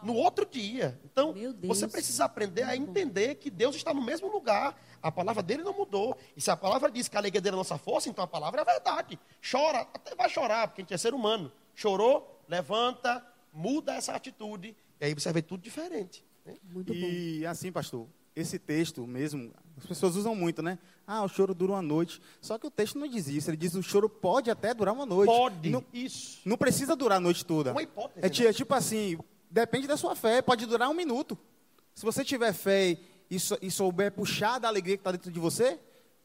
no outro dia. Então, você precisa aprender a entender que Deus está no mesmo lugar. A palavra dele não mudou. E se a palavra diz que a alegria dele é a nossa força, então a palavra é a verdade. Chora, até vai chorar, porque a gente é ser humano. Chorou, levanta, muda essa atitude, e aí você vai ver tudo diferente. né? Muito bom. E assim, pastor, esse texto mesmo, as pessoas usam muito, né? Ah, o choro dura uma noite. Só que o texto não diz isso. Ele diz que o choro pode até durar uma noite. Pode. Não, Isso. não precisa durar a noite toda. É uma hipótese, É, né? é tipo assim, depende da sua fé. Pode durar um minuto. Se você tiver fé e, sou- e souber puxar da alegria que está dentro de você,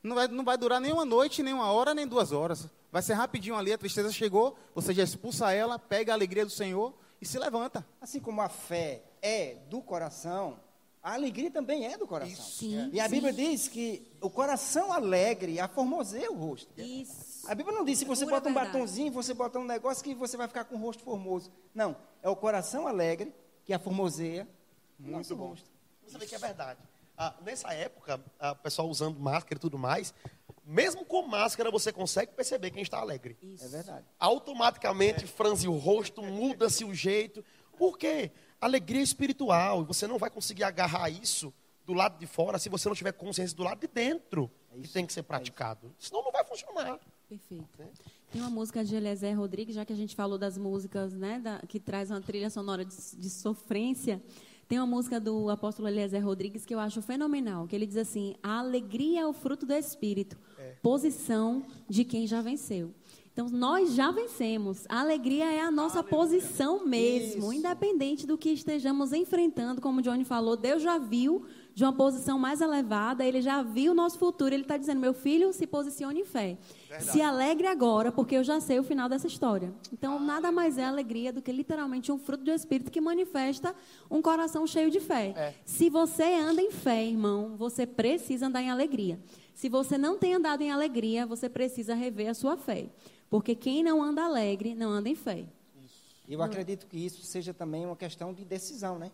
não vai, não vai durar nem uma noite, nem uma hora, nem duas horas. Vai ser rapidinho ali, a tristeza chegou, você já expulsa ela, pega a alegria do Senhor e se levanta. Assim como a fé é do coração, a alegria também é do coração. Sim, e a sim. Bíblia diz que o coração alegre aformoseia o rosto. Isso. A Bíblia não diz se você Pura bota um verdade. batonzinho, você bota um negócio que você vai ficar com o rosto formoso. Não, é o coração alegre que aformoseia o nosso bom. rosto. Você vê que é verdade. Ah, nessa época, ah, o pessoal usando máscara e tudo mais, mesmo com máscara você consegue perceber quem está alegre. É verdade. Automaticamente franze o rosto, muda-se o jeito. Por quê? Alegria espiritual. E você não vai conseguir agarrar isso do lado de fora se você não tiver consciência do lado de dentro que tem que ser praticado. Senão não vai funcionar. Perfeito. Tem uma música de Eliezer Rodrigues, já que a gente falou das músicas né, da- que traz uma trilha sonora de, de sofrência. Tem uma música do apóstolo Eliezer Rodrigues que eu acho fenomenal, que ele diz assim: a alegria é o fruto do Espírito, posição de quem já venceu. Então, nós já vencemos. A alegria é a nossa posição mesmo, independente do que estejamos enfrentando. Como o Johnny falou, Deus já viu de uma posição mais elevada, ele já viu o nosso futuro. Ele está dizendo: meu filho, se posicione em fé. Se alegre agora, porque eu já sei o final dessa história. Então, nada mais é alegria do que literalmente um fruto do Espírito que manifesta um coração cheio de fé. Se você anda em fé, irmão, você precisa andar em alegria. Se você não tem andado em alegria, você precisa rever a sua fé. Porque quem não anda alegre, não anda em fé. Eu acredito que isso seja também uma questão de decisão, né?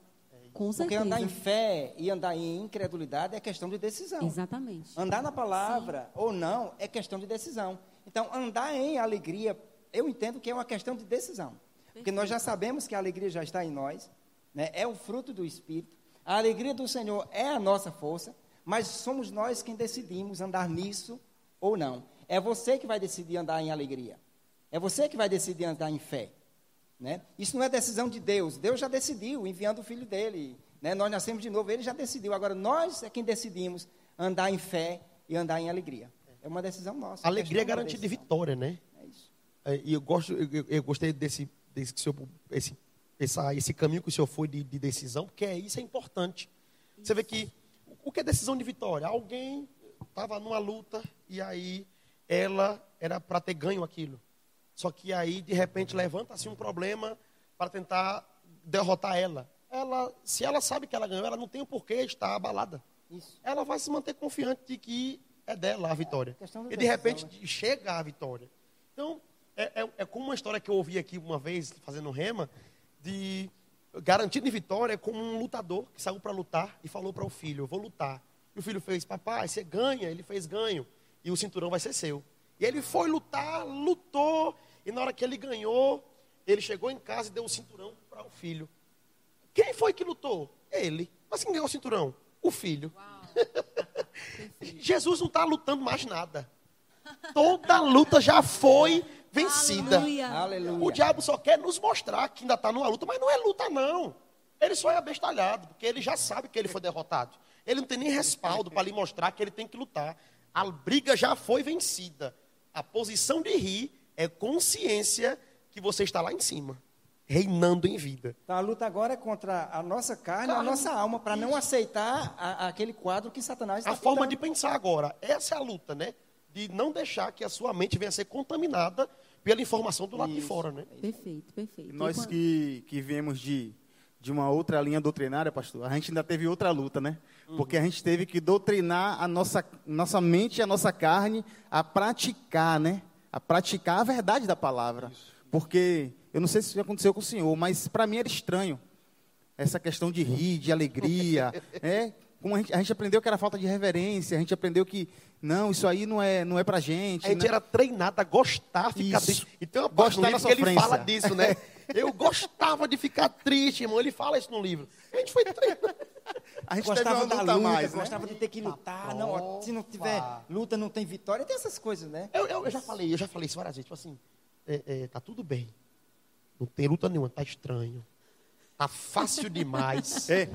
Com Porque certeza. andar em fé e andar em incredulidade é questão de decisão. Exatamente. Andar na palavra ou não é questão de decisão. Então, andar em alegria, eu entendo que é uma questão de decisão. Porque nós já sabemos que a alegria já está em nós, né? é o fruto do Espírito. A alegria do Senhor é a nossa força, mas somos nós quem decidimos andar nisso ou não. É você que vai decidir andar em alegria. É você que vai decidir andar em fé. Né? Isso não é decisão de Deus. Deus já decidiu, enviando o filho dele. Né? Nós nascemos de novo, ele já decidiu. Agora, nós é quem decidimos andar em fé e andar em alegria. É uma decisão nossa. Alegria é garantida de vitória, né? É isso. É, e eu gosto, eu, eu- gostei desse, desse senhor, esse, essa, esse caminho que o senhor foi de, de decisão, porque é, isso é importante. Você vê que o que é decisão de vitória? Alguém estava numa luta e aí ela era para ter ganho aquilo. Só que aí de repente levanta-se um problema para tentar derrotar ela. Ela, se ela sabe que ela ganhou, ela não tem o porquê estar abalada. Isso. Ela vai se manter confiante de que é dela a vitória. questão da E de repente decisão, chega a vitória. Então, é, é, é como uma história que eu ouvi aqui uma vez, fazendo rema, de garantido de vitória como um lutador que saiu para lutar e falou para o filho, eu vou lutar. E o filho fez, papai, você ganha. Ele fez ganho. E o cinturão vai ser seu. E ele foi lutar, lutou. E na hora que ele ganhou, ele chegou em casa e deu o cinturão para o filho. Quem foi que lutou? Ele. Mas quem ganhou o cinturão? O filho. Jesus não está lutando mais nada. Toda luta já foi vencida. Aleluia. O diabo só quer nos mostrar que ainda está numa luta, mas não é luta, não. Ele só é abestalhado, porque ele já sabe que ele foi derrotado. Ele não tem nem respaldo para lhe mostrar que ele tem que lutar. A briga já foi vencida. A posição de rir é consciência que você está lá em cima, reinando em vida. Então a luta agora é contra a nossa carne, e a Carne, nossa alma, para não aceitar a- aquele quadro que Satanás está A forma de pensar agora, essa é a luta, né? De não deixar que a sua mente venha a ser contaminada pela informação do lado de Isso. fora, né? Perfeito, perfeito. E nós que, que viemos de, de uma outra linha doutrinária, pastor, a gente ainda teve outra luta, né? Porque a gente teve que doutrinar a nossa, nossa mente e a nossa carne a praticar, né? A praticar a verdade da palavra. Porque, eu não sei se isso aconteceu com o senhor, mas para mim era estranho. Essa questão de rir, de alegria, né? Como a gente, a gente aprendeu que era falta de reverência, a gente aprendeu que, não, isso aí não é, não é pra gente. A gente né? era treinado a gostar, ficar Isso. triste. E tem uma parte livro que ele fala disso, né? Eu gostava de ficar triste, irmão. Ele fala isso no livro. A gente foi treinado. A gente teve Gostava uma da luta mais, né? gostava de ter que lutar. Não, se não tiver luta, não tem vitória. Tem essas coisas, né? Eu, eu- eu já falei, eu já falei isso várias vezes. Tipo assim, é, é, tá tudo bem. Não tem luta nenhuma, tá estranho. Tá fácil demais. É,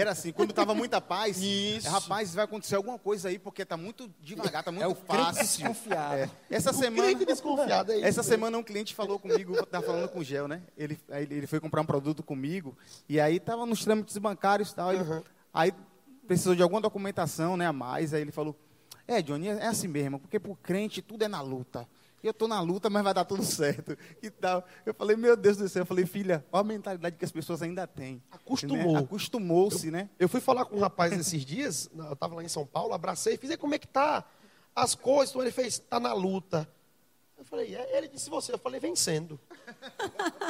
era assim, quando tava muita paz, Isso. rapaz, vai acontecer alguma coisa aí, porque tá muito devagar, tá muito É o fácil. desconfiado. É. Essa O semana, desconfiado é isso. essa semana um cliente falou comigo, estava falando com o Gel, né? Ele, ele foi comprar um produto comigo, e aí tava nos trâmites bancários e tal. ele- Uhum. Aí precisou de alguma documentação, né, a mais, aí ele falou, é, Johnny, é assim mesmo, porque pro crente tudo é na luta. Eu estou na luta, mas vai dar tudo certo. E tal. Eu falei, meu Deus do céu. Eu falei, filha, olha a mentalidade que as pessoas ainda têm. Acostumou. Né? Acostumou-se, né? Eu fui falar com um rapaz esses dias, eu estava lá em São Paulo, abracei, fiz, "E como é que tá as coisas? Então ele fez, tá na luta. Eu falei, é, ele disse você, eu falei, vencendo.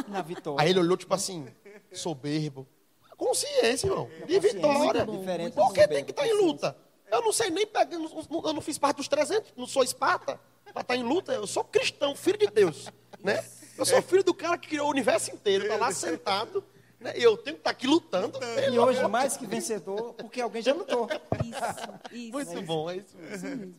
Na vitória. Aí ele olhou, tipo assim, soberbo. Consciência, irmão, de vitória. Muito bom, Diferente Por do que tem que estar em soberbo, luta? Eu não sei nem pegar, eu não, fiz parte dos 300, não sou Esparta, para estar em luta. Eu sou cristão, filho de Deus, né? Eu sou filho do cara que criou o universo inteiro, está lá sentado, né? E eu tenho que estar aqui lutando. E hoje, mais que vencedor, porque alguém já lutou. Isso, isso. Muito bom, é isso mesmo.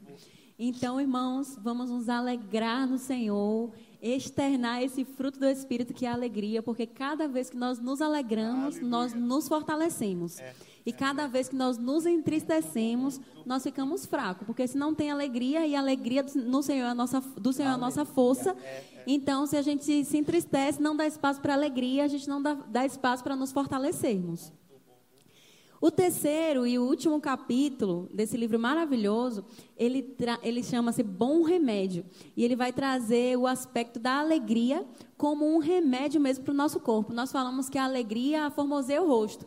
Então, irmãos, vamos nos alegrar no Senhor, externar esse fruto do Espírito que é a alegria, porque cada vez que nós nos alegramos, nós nos fortalecemos. E cada vez que nós nos entristecemos, nós ficamos fracos, porque se não tem alegria e a alegria do- no Senhor é a nossa, do Senhor é a nossa força, então se a gente se entristece, não dá espaço para alegria, a gente não dá, dá espaço para nos fortalecermos. O terceiro e o último capítulo desse livro maravilhoso, ele, ele chama-se Bom Remédio. E ele vai trazer o aspecto da alegria como um remédio mesmo para o nosso corpo. Nós falamos que a alegria formoseia o rosto.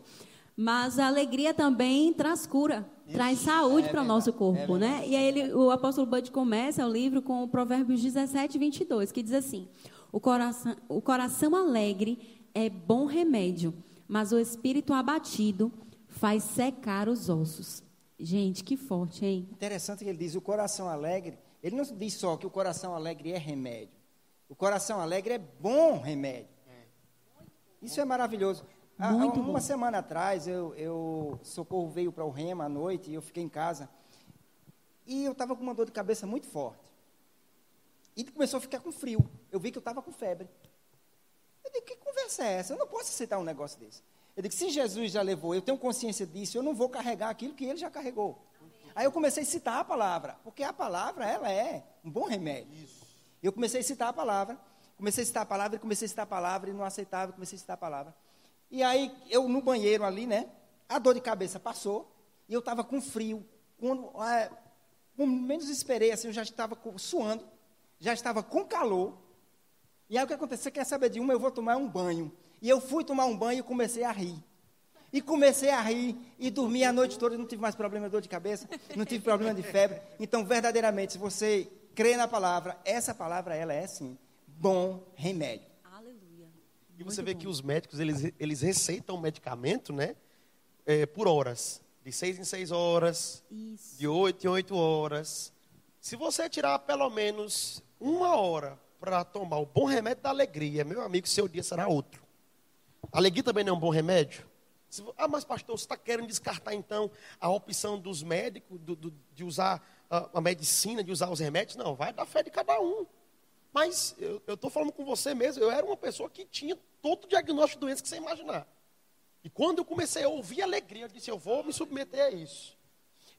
Mas a alegria também traz cura, traz saúde para o nosso corpo, né? E aí ele, o apóstolo Bud começa o livro com o Provérbios 17, 22, que diz assim: O coração, o coração alegre é bom remédio, mas o espírito abatido faz secar os ossos. Gente, que forte, hein? Interessante que ele diz: o coração alegre. Ele não diz só que o coração alegre é remédio. O coração alegre é bom remédio. Isso é maravilhoso. Há, Muito uma bom. semana atrás, eu, eu Socorro veio para o Rema à noite e eu fiquei em casa. E eu estava com uma dor de cabeça muito forte. E começou a ficar com frio. Eu vi que eu estava com febre. Eu digo, que conversa é essa? Eu não posso aceitar um negócio desse. Eu digo, se Jesus já levou, eu tenho consciência disso, eu não vou carregar aquilo que ele já carregou. Aí eu comecei a citar a palavra, porque a palavra, ela é um bom remédio. Eu comecei a citar a palavra, comecei a citar a palavra, e comecei a citar a palavra, e não aceitava, comecei a citar a palavra. E aí, eu no banheiro ali, né, a dor de cabeça passou, e eu estava com frio. Quando, é, quando menos esperei, assim, eu já estava suando, já estava com calor, e aí o que aconteceu? Você quer saber de uma? Eu vou tomar um banho. E eu fui tomar um banho e comecei a rir. E comecei a rir e dormi a noite toda, e não tive mais problema de dor de cabeça, não tive problema de febre. Então, verdadeiramente, se você crê na palavra, essa palavra ela é sim bom remédio. Aleluia. E você vê que os médicos, eles, eles receitam medicamento, né? é, por horas. De seis em seis horas, Isso. de oito em oito horas. Se você tirar pelo menos uma hora para tomar o bom remédio da alegria, meu amigo, seu dia será outro. Alegria também não é um bom remédio? Ah, mas pastor, você está querendo descartar então a opção dos médicos do- do- de usar a, a medicina, de usar os remédios? Não, vai da fé de cada um. Mas eu estou falando com você mesmo, eu era uma pessoa que tinha todo o diagnóstico de doença que você imaginar. E quando eu comecei a ouvir alegria, eu disse, eu vou me submeter a isso.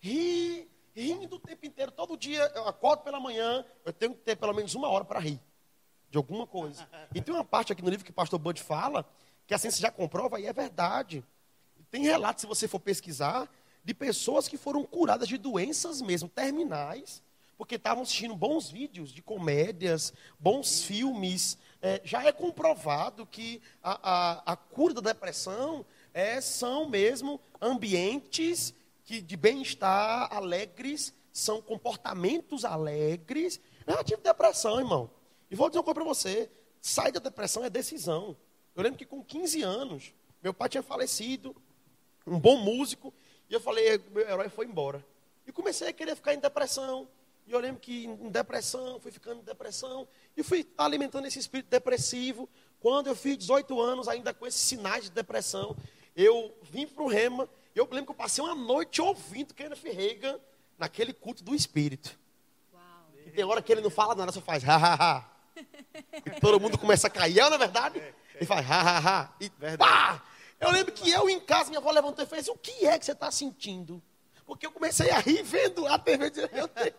Ri, rindo o tempo inteiro, todo dia eu acordo pela manhã, eu tenho que ter pelo menos uma hora para rir de alguma coisa. E tem uma parte aqui no livro que o pastor Bud fala, que a ciência já comprova e é verdade. Tem relatos, se você for pesquisar, de pessoas que foram curadas de doenças mesmo, terminais, porque estavam assistindo bons vídeos de comédias, bons filmes. É, já é comprovado que a, a, a cura da depressão é, são mesmo ambientes que, de bem-estar, alegres, são comportamentos alegres. Eu tive depressão, irmão. E vou dizer uma coisa para você: sair da depressão é decisão. Eu lembro que com 15 anos, meu pai tinha falecido, um bom músico, e eu falei, meu herói foi embora. E comecei a querer ficar em depressão. E eu lembro que em depressão, fui ficando em depressão, e fui alimentando esse espírito depressivo. Quando eu fiz 18 anos, ainda com esses sinais de depressão, eu vim para o Rema, e eu lembro que eu passei uma noite ouvindo Kenneth Reagan naquele culto do espírito. E tem hora que ele não fala nada, só faz ha, ha, ha. E todo mundo começa a cair, é, na verdade? Ele faz ha, ha, ha. E pá! Eu lembro que eu em casa, minha avó levantou e fez: O que é que você está sentindo? Porque eu comecei a rir vendo a TV. dizendo, Meu Deus,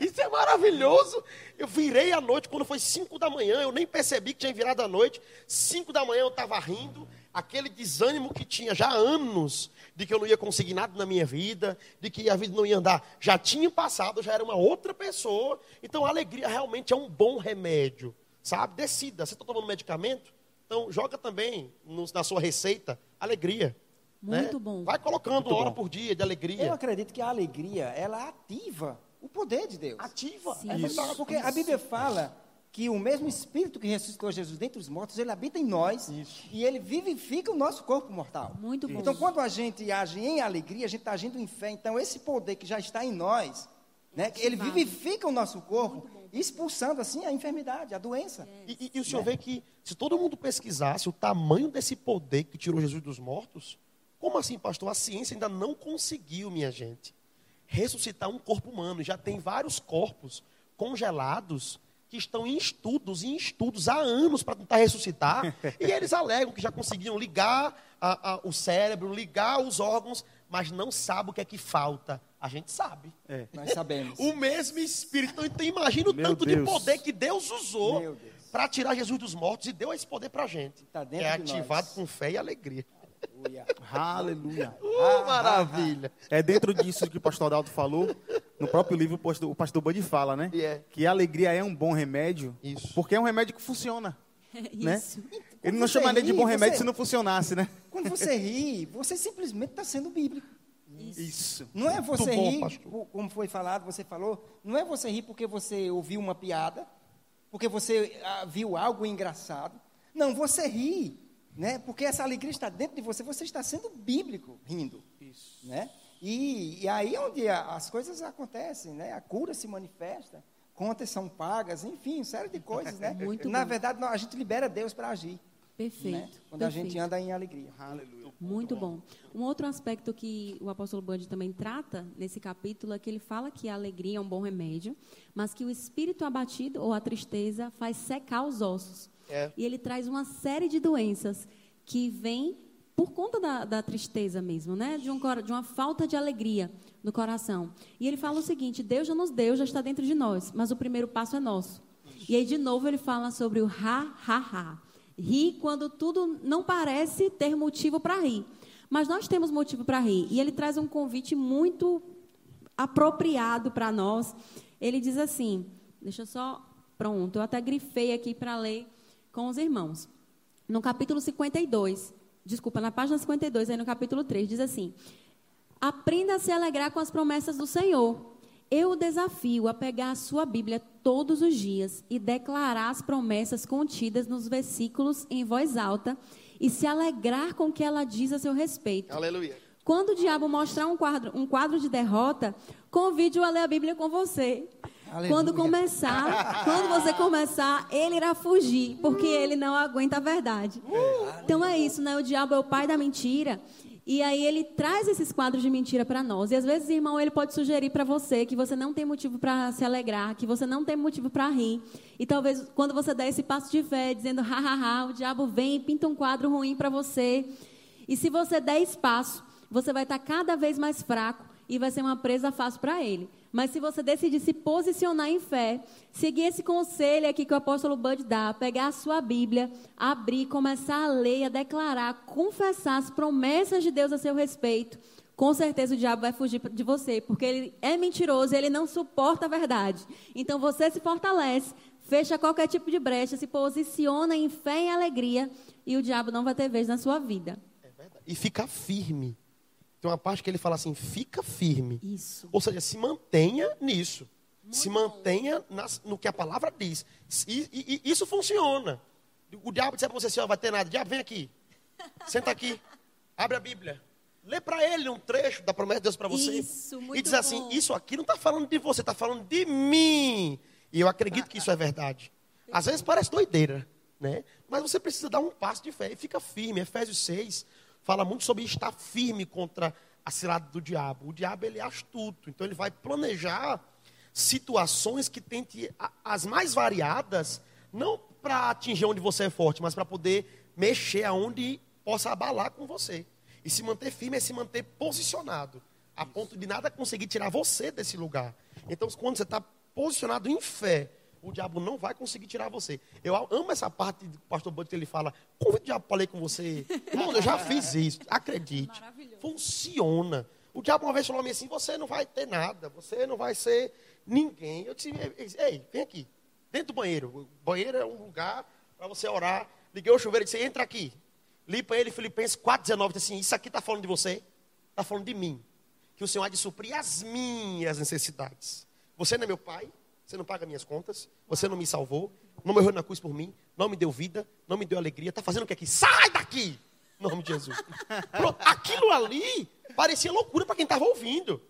isso é maravilhoso. Eu virei à noite, quando foi 5 da manhã, eu nem percebi que tinha virado a noite. 5 da manhã eu estava rindo, aquele desânimo que tinha já há anos, de que eu não ia conseguir nada na minha vida, de que a vida não ia andar, já tinha passado, já era uma outra pessoa. Então a alegria realmente é um bom remédio, sabe? Decida, você está tomando medicamento? Então joga também no- na sua receita alegria. Muito né? bom. Vai colocando uma hora bom. por dia de alegria. Eu acredito que a alegria, ela ativa o poder de Deus. Ativa. Sim. É verdade. Porque a Bíblia fala que o mesmo Espírito que ressuscitou Jesus dentre os mortos, ele habita em nós e ele vivifica o nosso corpo mortal. Muito bom. Então, quando a gente age em alegria, a gente está agindo em fé. Então, esse poder que já está em nós, né, que ele vivifica o nosso corpo, expulsando assim a enfermidade, a doença. E, e- e o senhor vê que se todo mundo pesquisasse o tamanho desse poder que tirou Jesus dos mortos, como assim, pastor? A ciência ainda não conseguiu, minha gente, ressuscitar um corpo humano. Já tem vários corpos congelados que estão em estudos, em estudos há anos para tentar ressuscitar. e eles alegam que já conseguiram ligar a- a- o cérebro, ligar os órgãos, mas não sabe o que é que falta. A gente sabe. É. Nós sabemos. O mesmo Espírito. Então imagina o Meu tanto de Deus. poder que Deus usou para tirar Jesus dos mortos e deu esse poder para a gente. Tá dentro é de ativado nós. com fé e alegria. Aleluia. Aleluia. Uh, maravilha. É dentro disso que o pastor Adalto falou, no próprio livro o pastor, o pastor Bud fala, né? E é. Que a alegria é um bom remédio, Isso. porque é um remédio que funciona. né? Isso. Ele não chamaria de ri, bom remédio você- se não funcionasse, né? Quando você ri, você simplesmente está sendo bíblico. Isso. Não é você bom, rir, pastor. como foi falado, você falou, não é você rir porque você ouviu uma piada, porque você ah, viu algo engraçado. Não, você ri, né? Porque essa alegria está dentro de você, você está sendo bíblico rindo. Isso. Né? E, e aí é onde a, as coisas acontecem, né? A cura se manifesta, contas são pagas, enfim, uma série de coisas, né? Muito Na bom. verdade, a gente libera Deus para agir. Perfeito. né? Quando a gente perfeito. anda em alegria. Aleluia. Muito bom. Um outro aspecto que o apóstolo Bud também trata nesse capítulo é que ele fala que a alegria é um bom remédio, mas que o espírito abatido ou a tristeza faz secar os ossos. É. E ele traz uma série de doenças que vêm por conta da, da tristeza mesmo, né? De, um, cora- de uma falta de alegria no coração. E ele fala o seguinte: Deus já nos deu, já está dentro de nós, mas o primeiro passo é nosso. E aí, de novo, ele fala sobre o ha, ha, ha. Rir quando tudo não parece ter motivo para rir. Mas nós temos motivo para rir. E ele traz um convite muito apropriado para nós. Ele diz assim: deixa eu só. Pronto, eu até grifei aqui para ler com os irmãos. No capítulo 52, desculpa, na página 52, aí no capítulo 3, diz assim: Aprenda a se alegrar com as promessas do Senhor. Eu o desafio a pegar a sua Bíblia todos os dias e declarar as promessas contidas nos versículos em voz alta e se alegrar com o que ela diz a seu respeito. Aleluia. Quando o diabo mostrar um quadro, um quadro de derrota, convide-o a ler a Bíblia com você. Aleluia. Quando começar, quando você começar, ele irá fugir, porque ele não aguenta a verdade. Então é isso, né? O diabo é o pai da mentira. E aí ele traz esses quadros de mentira para nós. E às vezes, irmão, ele pode sugerir para você que você não tem motivo para se alegrar, que você não tem motivo para rir. E talvez quando você der esse passo de fé, dizendo, ha, ha, ha, o diabo vem e pinta um quadro ruim para você. E se você der espaço, você vai estar cada vez mais fraco e vai ser uma presa fácil para ele. Mas se você decidir se posicionar em fé, seguir esse conselho aqui que o apóstolo Bud dá, pegar a sua Bíblia, abrir, começar a ler, a declarar, confessar as promessas de Deus a seu respeito, com certeza o diabo vai fugir de você, porque ele é mentiroso ele não suporta a verdade. Então você se fortalece, fecha qualquer tipo de brecha, se posiciona em fé e alegria e o diabo não vai ter vez na sua vida. É. E ficar firme. Tem uma parte que ele fala assim: fica firme. Isso. Ou seja, se mantenha nisso. se mantenha nas- no que a palavra diz. E, e- e isso funciona. O diabo disser para você assim: ó, vai ter nada. Diabo, vem aqui. Senta aqui. Abre a Bíblia. Lê para ele um trecho da promessa de Deus para você. Isso, muito e diz assim: bom. Isso aqui não está falando de você, está falando de mim. E eu acredito que isso é verdade. Às vezes parece doideira, né? Mas você precisa dar um passo de fé e fica firme. Efésios 6 fala muito sobre estar firme contra a cilada do diabo. O diabo ele é astuto, então ele vai planejar situações que tente as mais variadas, não para atingir onde você é forte, mas para poder mexer aonde possa abalar com você. E se manter firme é se manter posicionado, a ponto de nada conseguir tirar você desse lugar. Então, quando você está posicionado em fé, o diabo não vai conseguir tirar você. Eu amo essa parte do pastor Bud que ele fala: convide o diabo para ler com você. Irmão, eu já fiz isso, acredite. Funciona. O diabo uma vez falou a mim assim: você não vai ter nada, você não vai ser ninguém. Eu disse: ei, vem aqui, dentro do banheiro. O banheiro é um lugar para você orar. Liguei o chuveiro e disse: entra aqui. Li para ele Filipenses 4,19, disse assim: Isso aqui está falando de você? Está falando de mim. Que o Senhor há de suprir as minhas necessidades. Você não é meu pai, você não paga minhas contas, você não me salvou, não morreu na cruz por mim, não me deu vida, não me deu alegria. Está fazendo o que aqui? Sai daqui! Em nome de Jesus. Pronto, aquilo ali parecia loucura para quem estava ouvindo.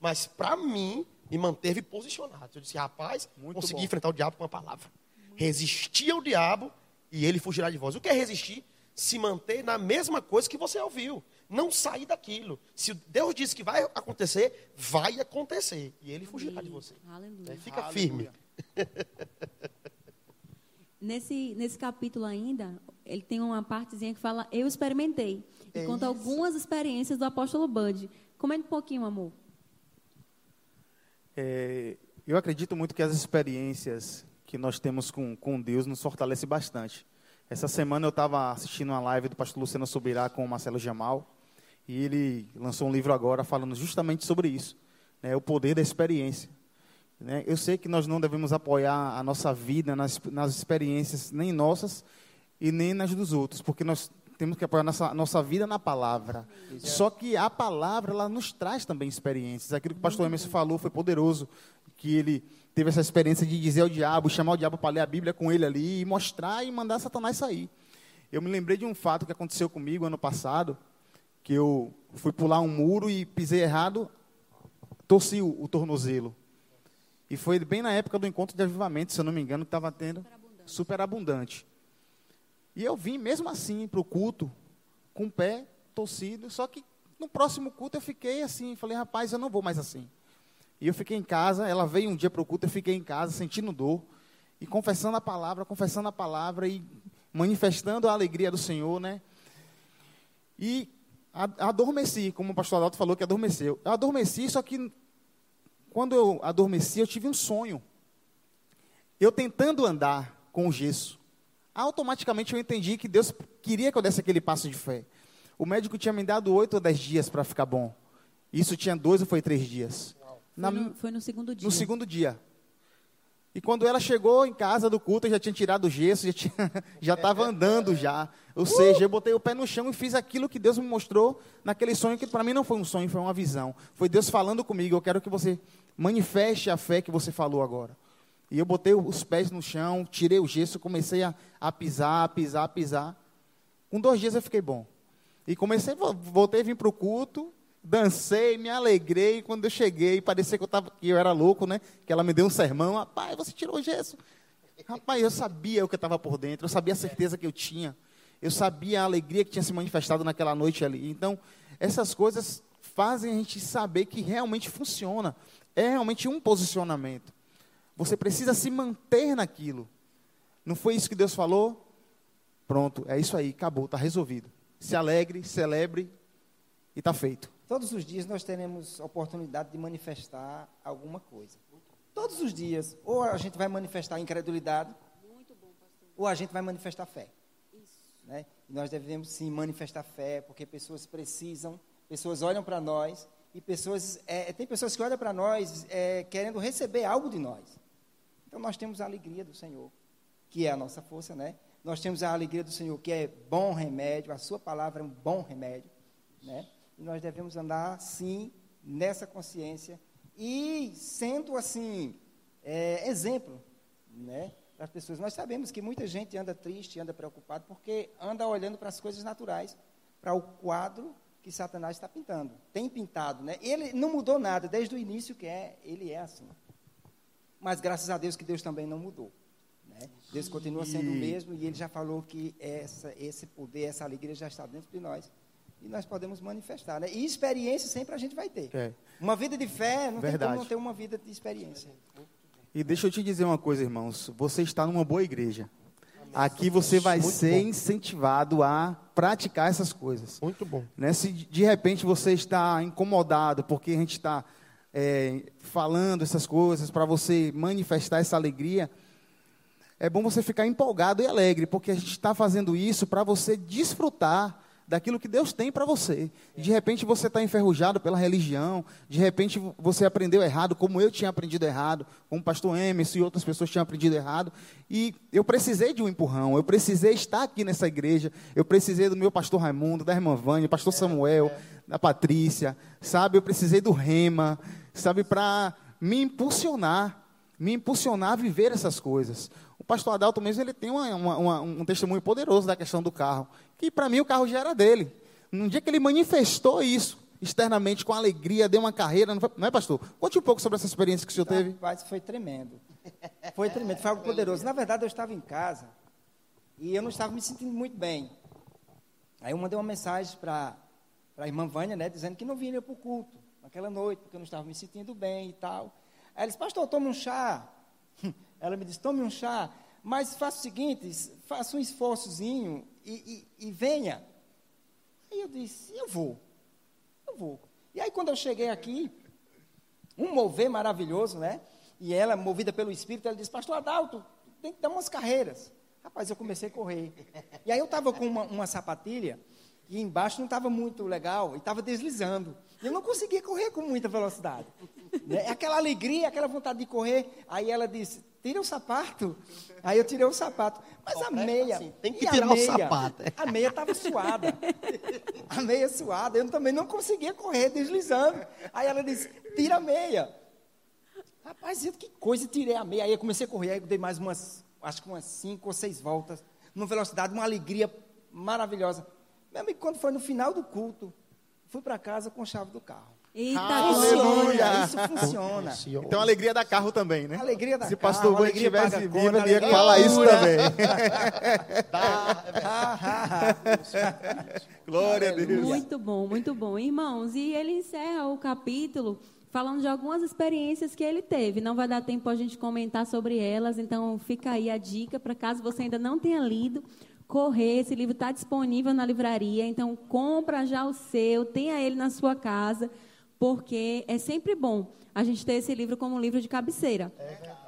Mas para mim, me manteve posicionado. Eu disse, rapaz, Muito consegui bom. enfrentar o diabo com a palavra. Resistir ao diabo e ele fugirá de vós. O que é resistir? Se manter na mesma coisa que você ouviu. Não sair daquilo. Se Deus disse que vai acontecer, vai acontecer. E ele fugirá de você. Aleluia. É, Fica Aleluia. firme. Nesse, nesse capítulo ainda, ele tem uma partezinha que fala Eu experimentei. E É conta isso. algumas experiências do apóstolo Bud. Comenta um pouquinho, amor. É, eu acredito muito que as experiências que nós temos com, com Deus nos fortalece bastante. Essa semana eu estava assistindo uma live do pastor Luciano Subirá com o Marcelo Jamal, e ele lançou um livro agora falando justamente sobre isso, né, o poder da experiência. né? Eu sei que nós não devemos apoiar a nossa vida nas, nas experiências nem nossas e nem nas dos outros, porque nós temos que apoiar nossa, nossa vida na palavra. Só que a palavra, ela nos traz também experiências. Aquilo que o pastor Emerson falou foi poderoso, que ele teve essa experiência de dizer ao diabo, chamar o diabo para ler a Bíblia com ele ali e mostrar e mandar Satanás sair. Eu me lembrei de um fato que aconteceu comigo ano passado, que eu fui pular um muro e pisei errado, torci o, o tornozelo. E foi bem na época do encontro de avivamento, se eu não me engano, que estava tendo super abundante. E eu vim mesmo assim para o culto, com o pé torcido, só que no próximo culto eu fiquei assim, falei, rapaz, eu não vou mais assim. E eu fiquei em casa, ela veio um dia para o culto, eu fiquei em casa sentindo dor, e confessando a palavra, confessando a palavra, e manifestando a alegria do Senhor, né? E adormeci, como o pastor Adalto falou que adormeceu. Eu adormeci, só que quando eu adormeci, eu tive um sonho. Eu tentando andar com o gesso automaticamente eu entendi que Deus queria que eu desse aquele passo de fé. O médico tinha me dado oito ou dez dias para ficar bom. Isso tinha dois ou foi três dias? Na, foi, no, foi, no, segundo dia. No segundo dia. E quando ela chegou em casa do culto, eu já tinha tirado o gesso, já estava andando já. Ou seja, eu botei o pé no chão e fiz aquilo que Deus me mostrou naquele sonho, que para mim não foi um sonho, foi uma visão. Foi Deus falando comigo, eu quero que você manifeste a fé que você falou agora. E eu botei os pés no chão, tirei o gesso, comecei a, a pisar, a pisar, a pisar. Com dois dias eu fiquei bom. E comecei, voltei a vir para o culto, dancei, me alegrei. Quando eu cheguei, parecia que eu, tava, que eu era louco, né? Que ela me deu um sermão. Rapaz, você tirou o gesso. Rapaz, eu sabia o que estava por dentro, eu sabia a certeza que eu tinha. Eu sabia a alegria que tinha se manifestado naquela noite ali. Então, essas coisas fazem a gente saber que realmente funciona. É realmente um posicionamento. Você precisa se manter naquilo. Não foi isso que Deus falou? Pronto, é isso aí, acabou, está resolvido. Se alegre, celebre e está feito. Todos os dias nós teremos oportunidade de manifestar alguma coisa. Todos os dias, ou a gente vai manifestar incredulidade, ou a gente vai manifestar fé. Né? E nós devemos sim manifestar fé, porque pessoas precisam, pessoas olham para nós, e pessoas, é, tem pessoas que olham para nós é, querendo receber algo de nós. Então nós temos a alegria do Senhor, que é a nossa força, né? Nós temos a alegria do Senhor, que é bom remédio, a sua palavra é um bom remédio, né? E nós devemos andar, sim, nessa consciência e sendo, assim, é, exemplo, né? Para as pessoas. Nós sabemos que muita gente anda triste, anda preocupado, porque anda olhando para as coisas naturais, para o quadro que Satanás está pintando. Tem pintado, né? Ele não mudou nada desde o início que é, ele é assim mas graças a Deus que Deus também não mudou. Né? Deus continua sendo o mesmo e Ele já falou que essa, esse poder, essa alegria já está dentro de nós e nós podemos manifestar. Né? E experiência sempre a gente vai ter. É. Uma vida de fé não Verdade. tem como não ter uma vida de experiência. E deixa eu te dizer uma coisa, irmãos. Você está numa boa igreja. Aqui você vai Muito ser bom. incentivado a praticar essas coisas. Muito bom. Né? Se de repente você está incomodado porque a gente está é, falando essas coisas, para você manifestar essa alegria, é bom você ficar empolgado e alegre, porque a gente está fazendo isso para você desfrutar daquilo que Deus tem para você. De repente você está enferrujado pela religião, de repente você aprendeu errado, como eu tinha aprendido errado, como o pastor Emerson e outras pessoas tinham aprendido errado, e eu precisei de um empurrão, eu precisei estar aqui nessa igreja, eu precisei do meu pastor Raimundo, da irmã Vânia, pastor Samuel, da Patrícia, sabe, eu precisei do Rema, sabe, para me impulsionar, me impulsionar a viver essas coisas. O pastor Adalto mesmo ele tem uma, uma, um testemunho poderoso da questão do carro, que para mim o carro já era dele. No dia que ele manifestou isso externamente com alegria, deu uma carreira, não, foi, não é pastor? Conte um pouco sobre essa experiência que o senhor teve. Rapaz, foi tremendo. Foi tremendo, foi algo poderoso. Na verdade, eu estava em casa e eu não estava me sentindo muito bem. Aí eu mandei uma mensagem para a irmã Vânia, né, dizendo que não vinha para o culto naquela noite, porque eu não estava me sentindo bem e tal. Aí ela disse, pastor, tome um chá. Ela me disse, tome um chá, mas faça o seguinte, faça um esforçozinho e, e, e venha. Aí eu disse, eu vou, eu vou. E aí quando eu cheguei aqui, um mover maravilhoso, né? E ela, movida pelo Espírito, ela disse, pastor Adalto, tem que dar umas carreiras. Rapaz, eu comecei a correr. E aí eu estava com uma, uma sapatilha, e embaixo não estava muito legal, e estava deslizando. Eu não conseguia correr com muita velocidade. Né? Aquela alegria, aquela vontade de correr. Aí ela disse: tira o sapato. Aí eu tirei o sapato. Mas a meia. Assim, tem que tirar meia, o sapato. A meia estava suada. A meia suada. Eu também não conseguia correr deslizando. Aí ela disse: tira a meia. Rapaz, que coisa, tirei a meia. Aí eu comecei a correr, aí eu dei mais umas, acho que umas cinco ou seis voltas, numa velocidade, uma alegria maravilhosa. Meu amigo, quando foi no final do culto, fui para casa com a chave do carro. Eita, Aleluia! Isso funciona. Então, a alegria da carro também, né? Alegria da Se o carro, pastor Band alegria estivesse vivo, ele ia alegria falar isso também. Ah, Glória a Deus. Muito bom, muito bom. Irmãos, e ele encerra o capítulo falando de algumas experiências que ele teve. Não vai dar tempo a gente comentar sobre elas, então fica aí a dica para caso você ainda não tenha lido, correr. Esse livro está disponível na livraria, então compra já o seu, tenha ele na sua casa, porque é sempre bom a gente ter esse livro como um livro de cabeceira.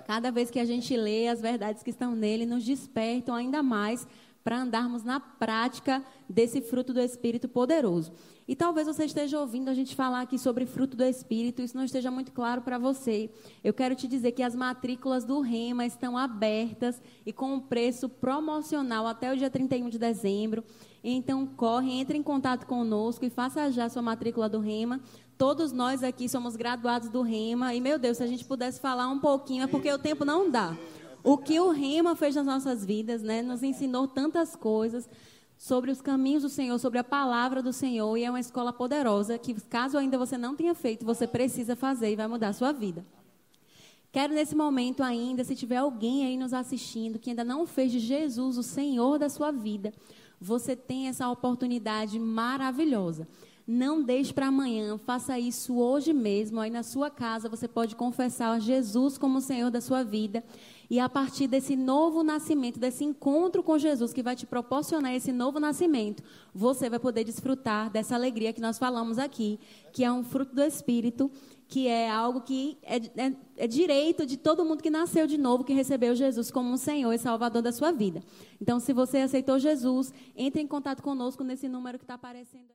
Cada vez que a gente lê, as verdades que estão nele nos despertam ainda mais para andarmos na prática desse fruto do Espírito poderoso. E talvez você esteja ouvindo a gente falar aqui sobre fruto do Espírito, isso não esteja muito claro para você. Eu quero te dizer que as matrículas do Rema estão abertas e com um preço promocional até o dia 31 de dezembro. Então, corre, entre em contato conosco e faça já sua matrícula do Rema. Todos nós aqui somos graduados do Rema. E, meu Deus, se a gente pudesse falar um pouquinho, é porque o tempo não dá. O que o Rema fez nas nossas vidas, né? Nos ensinou tantas coisas sobre os caminhos do Senhor, sobre a palavra do Senhor. E é uma escola poderosa que, caso ainda você não tenha feito, você precisa fazer e vai mudar a sua vida. Quero nesse momento ainda, se tiver alguém aí nos assistindo que ainda não fez de Jesus o Senhor da sua vida, você tem essa oportunidade maravilhosa. Não deixe para amanhã, faça isso hoje mesmo. Aí na sua casa você pode confessar Jesus como o Senhor da sua vida. E a partir desse novo nascimento, desse encontro com Jesus que vai te proporcionar esse novo nascimento, você vai poder desfrutar dessa alegria que nós falamos aqui, que é um fruto do Espírito, que é algo que é, é, é direito de todo mundo que nasceu de novo, que recebeu Jesus como um Senhor e Salvador da sua vida. Então, se você aceitou Jesus, entre em contato conosco nesse número que está aparecendo.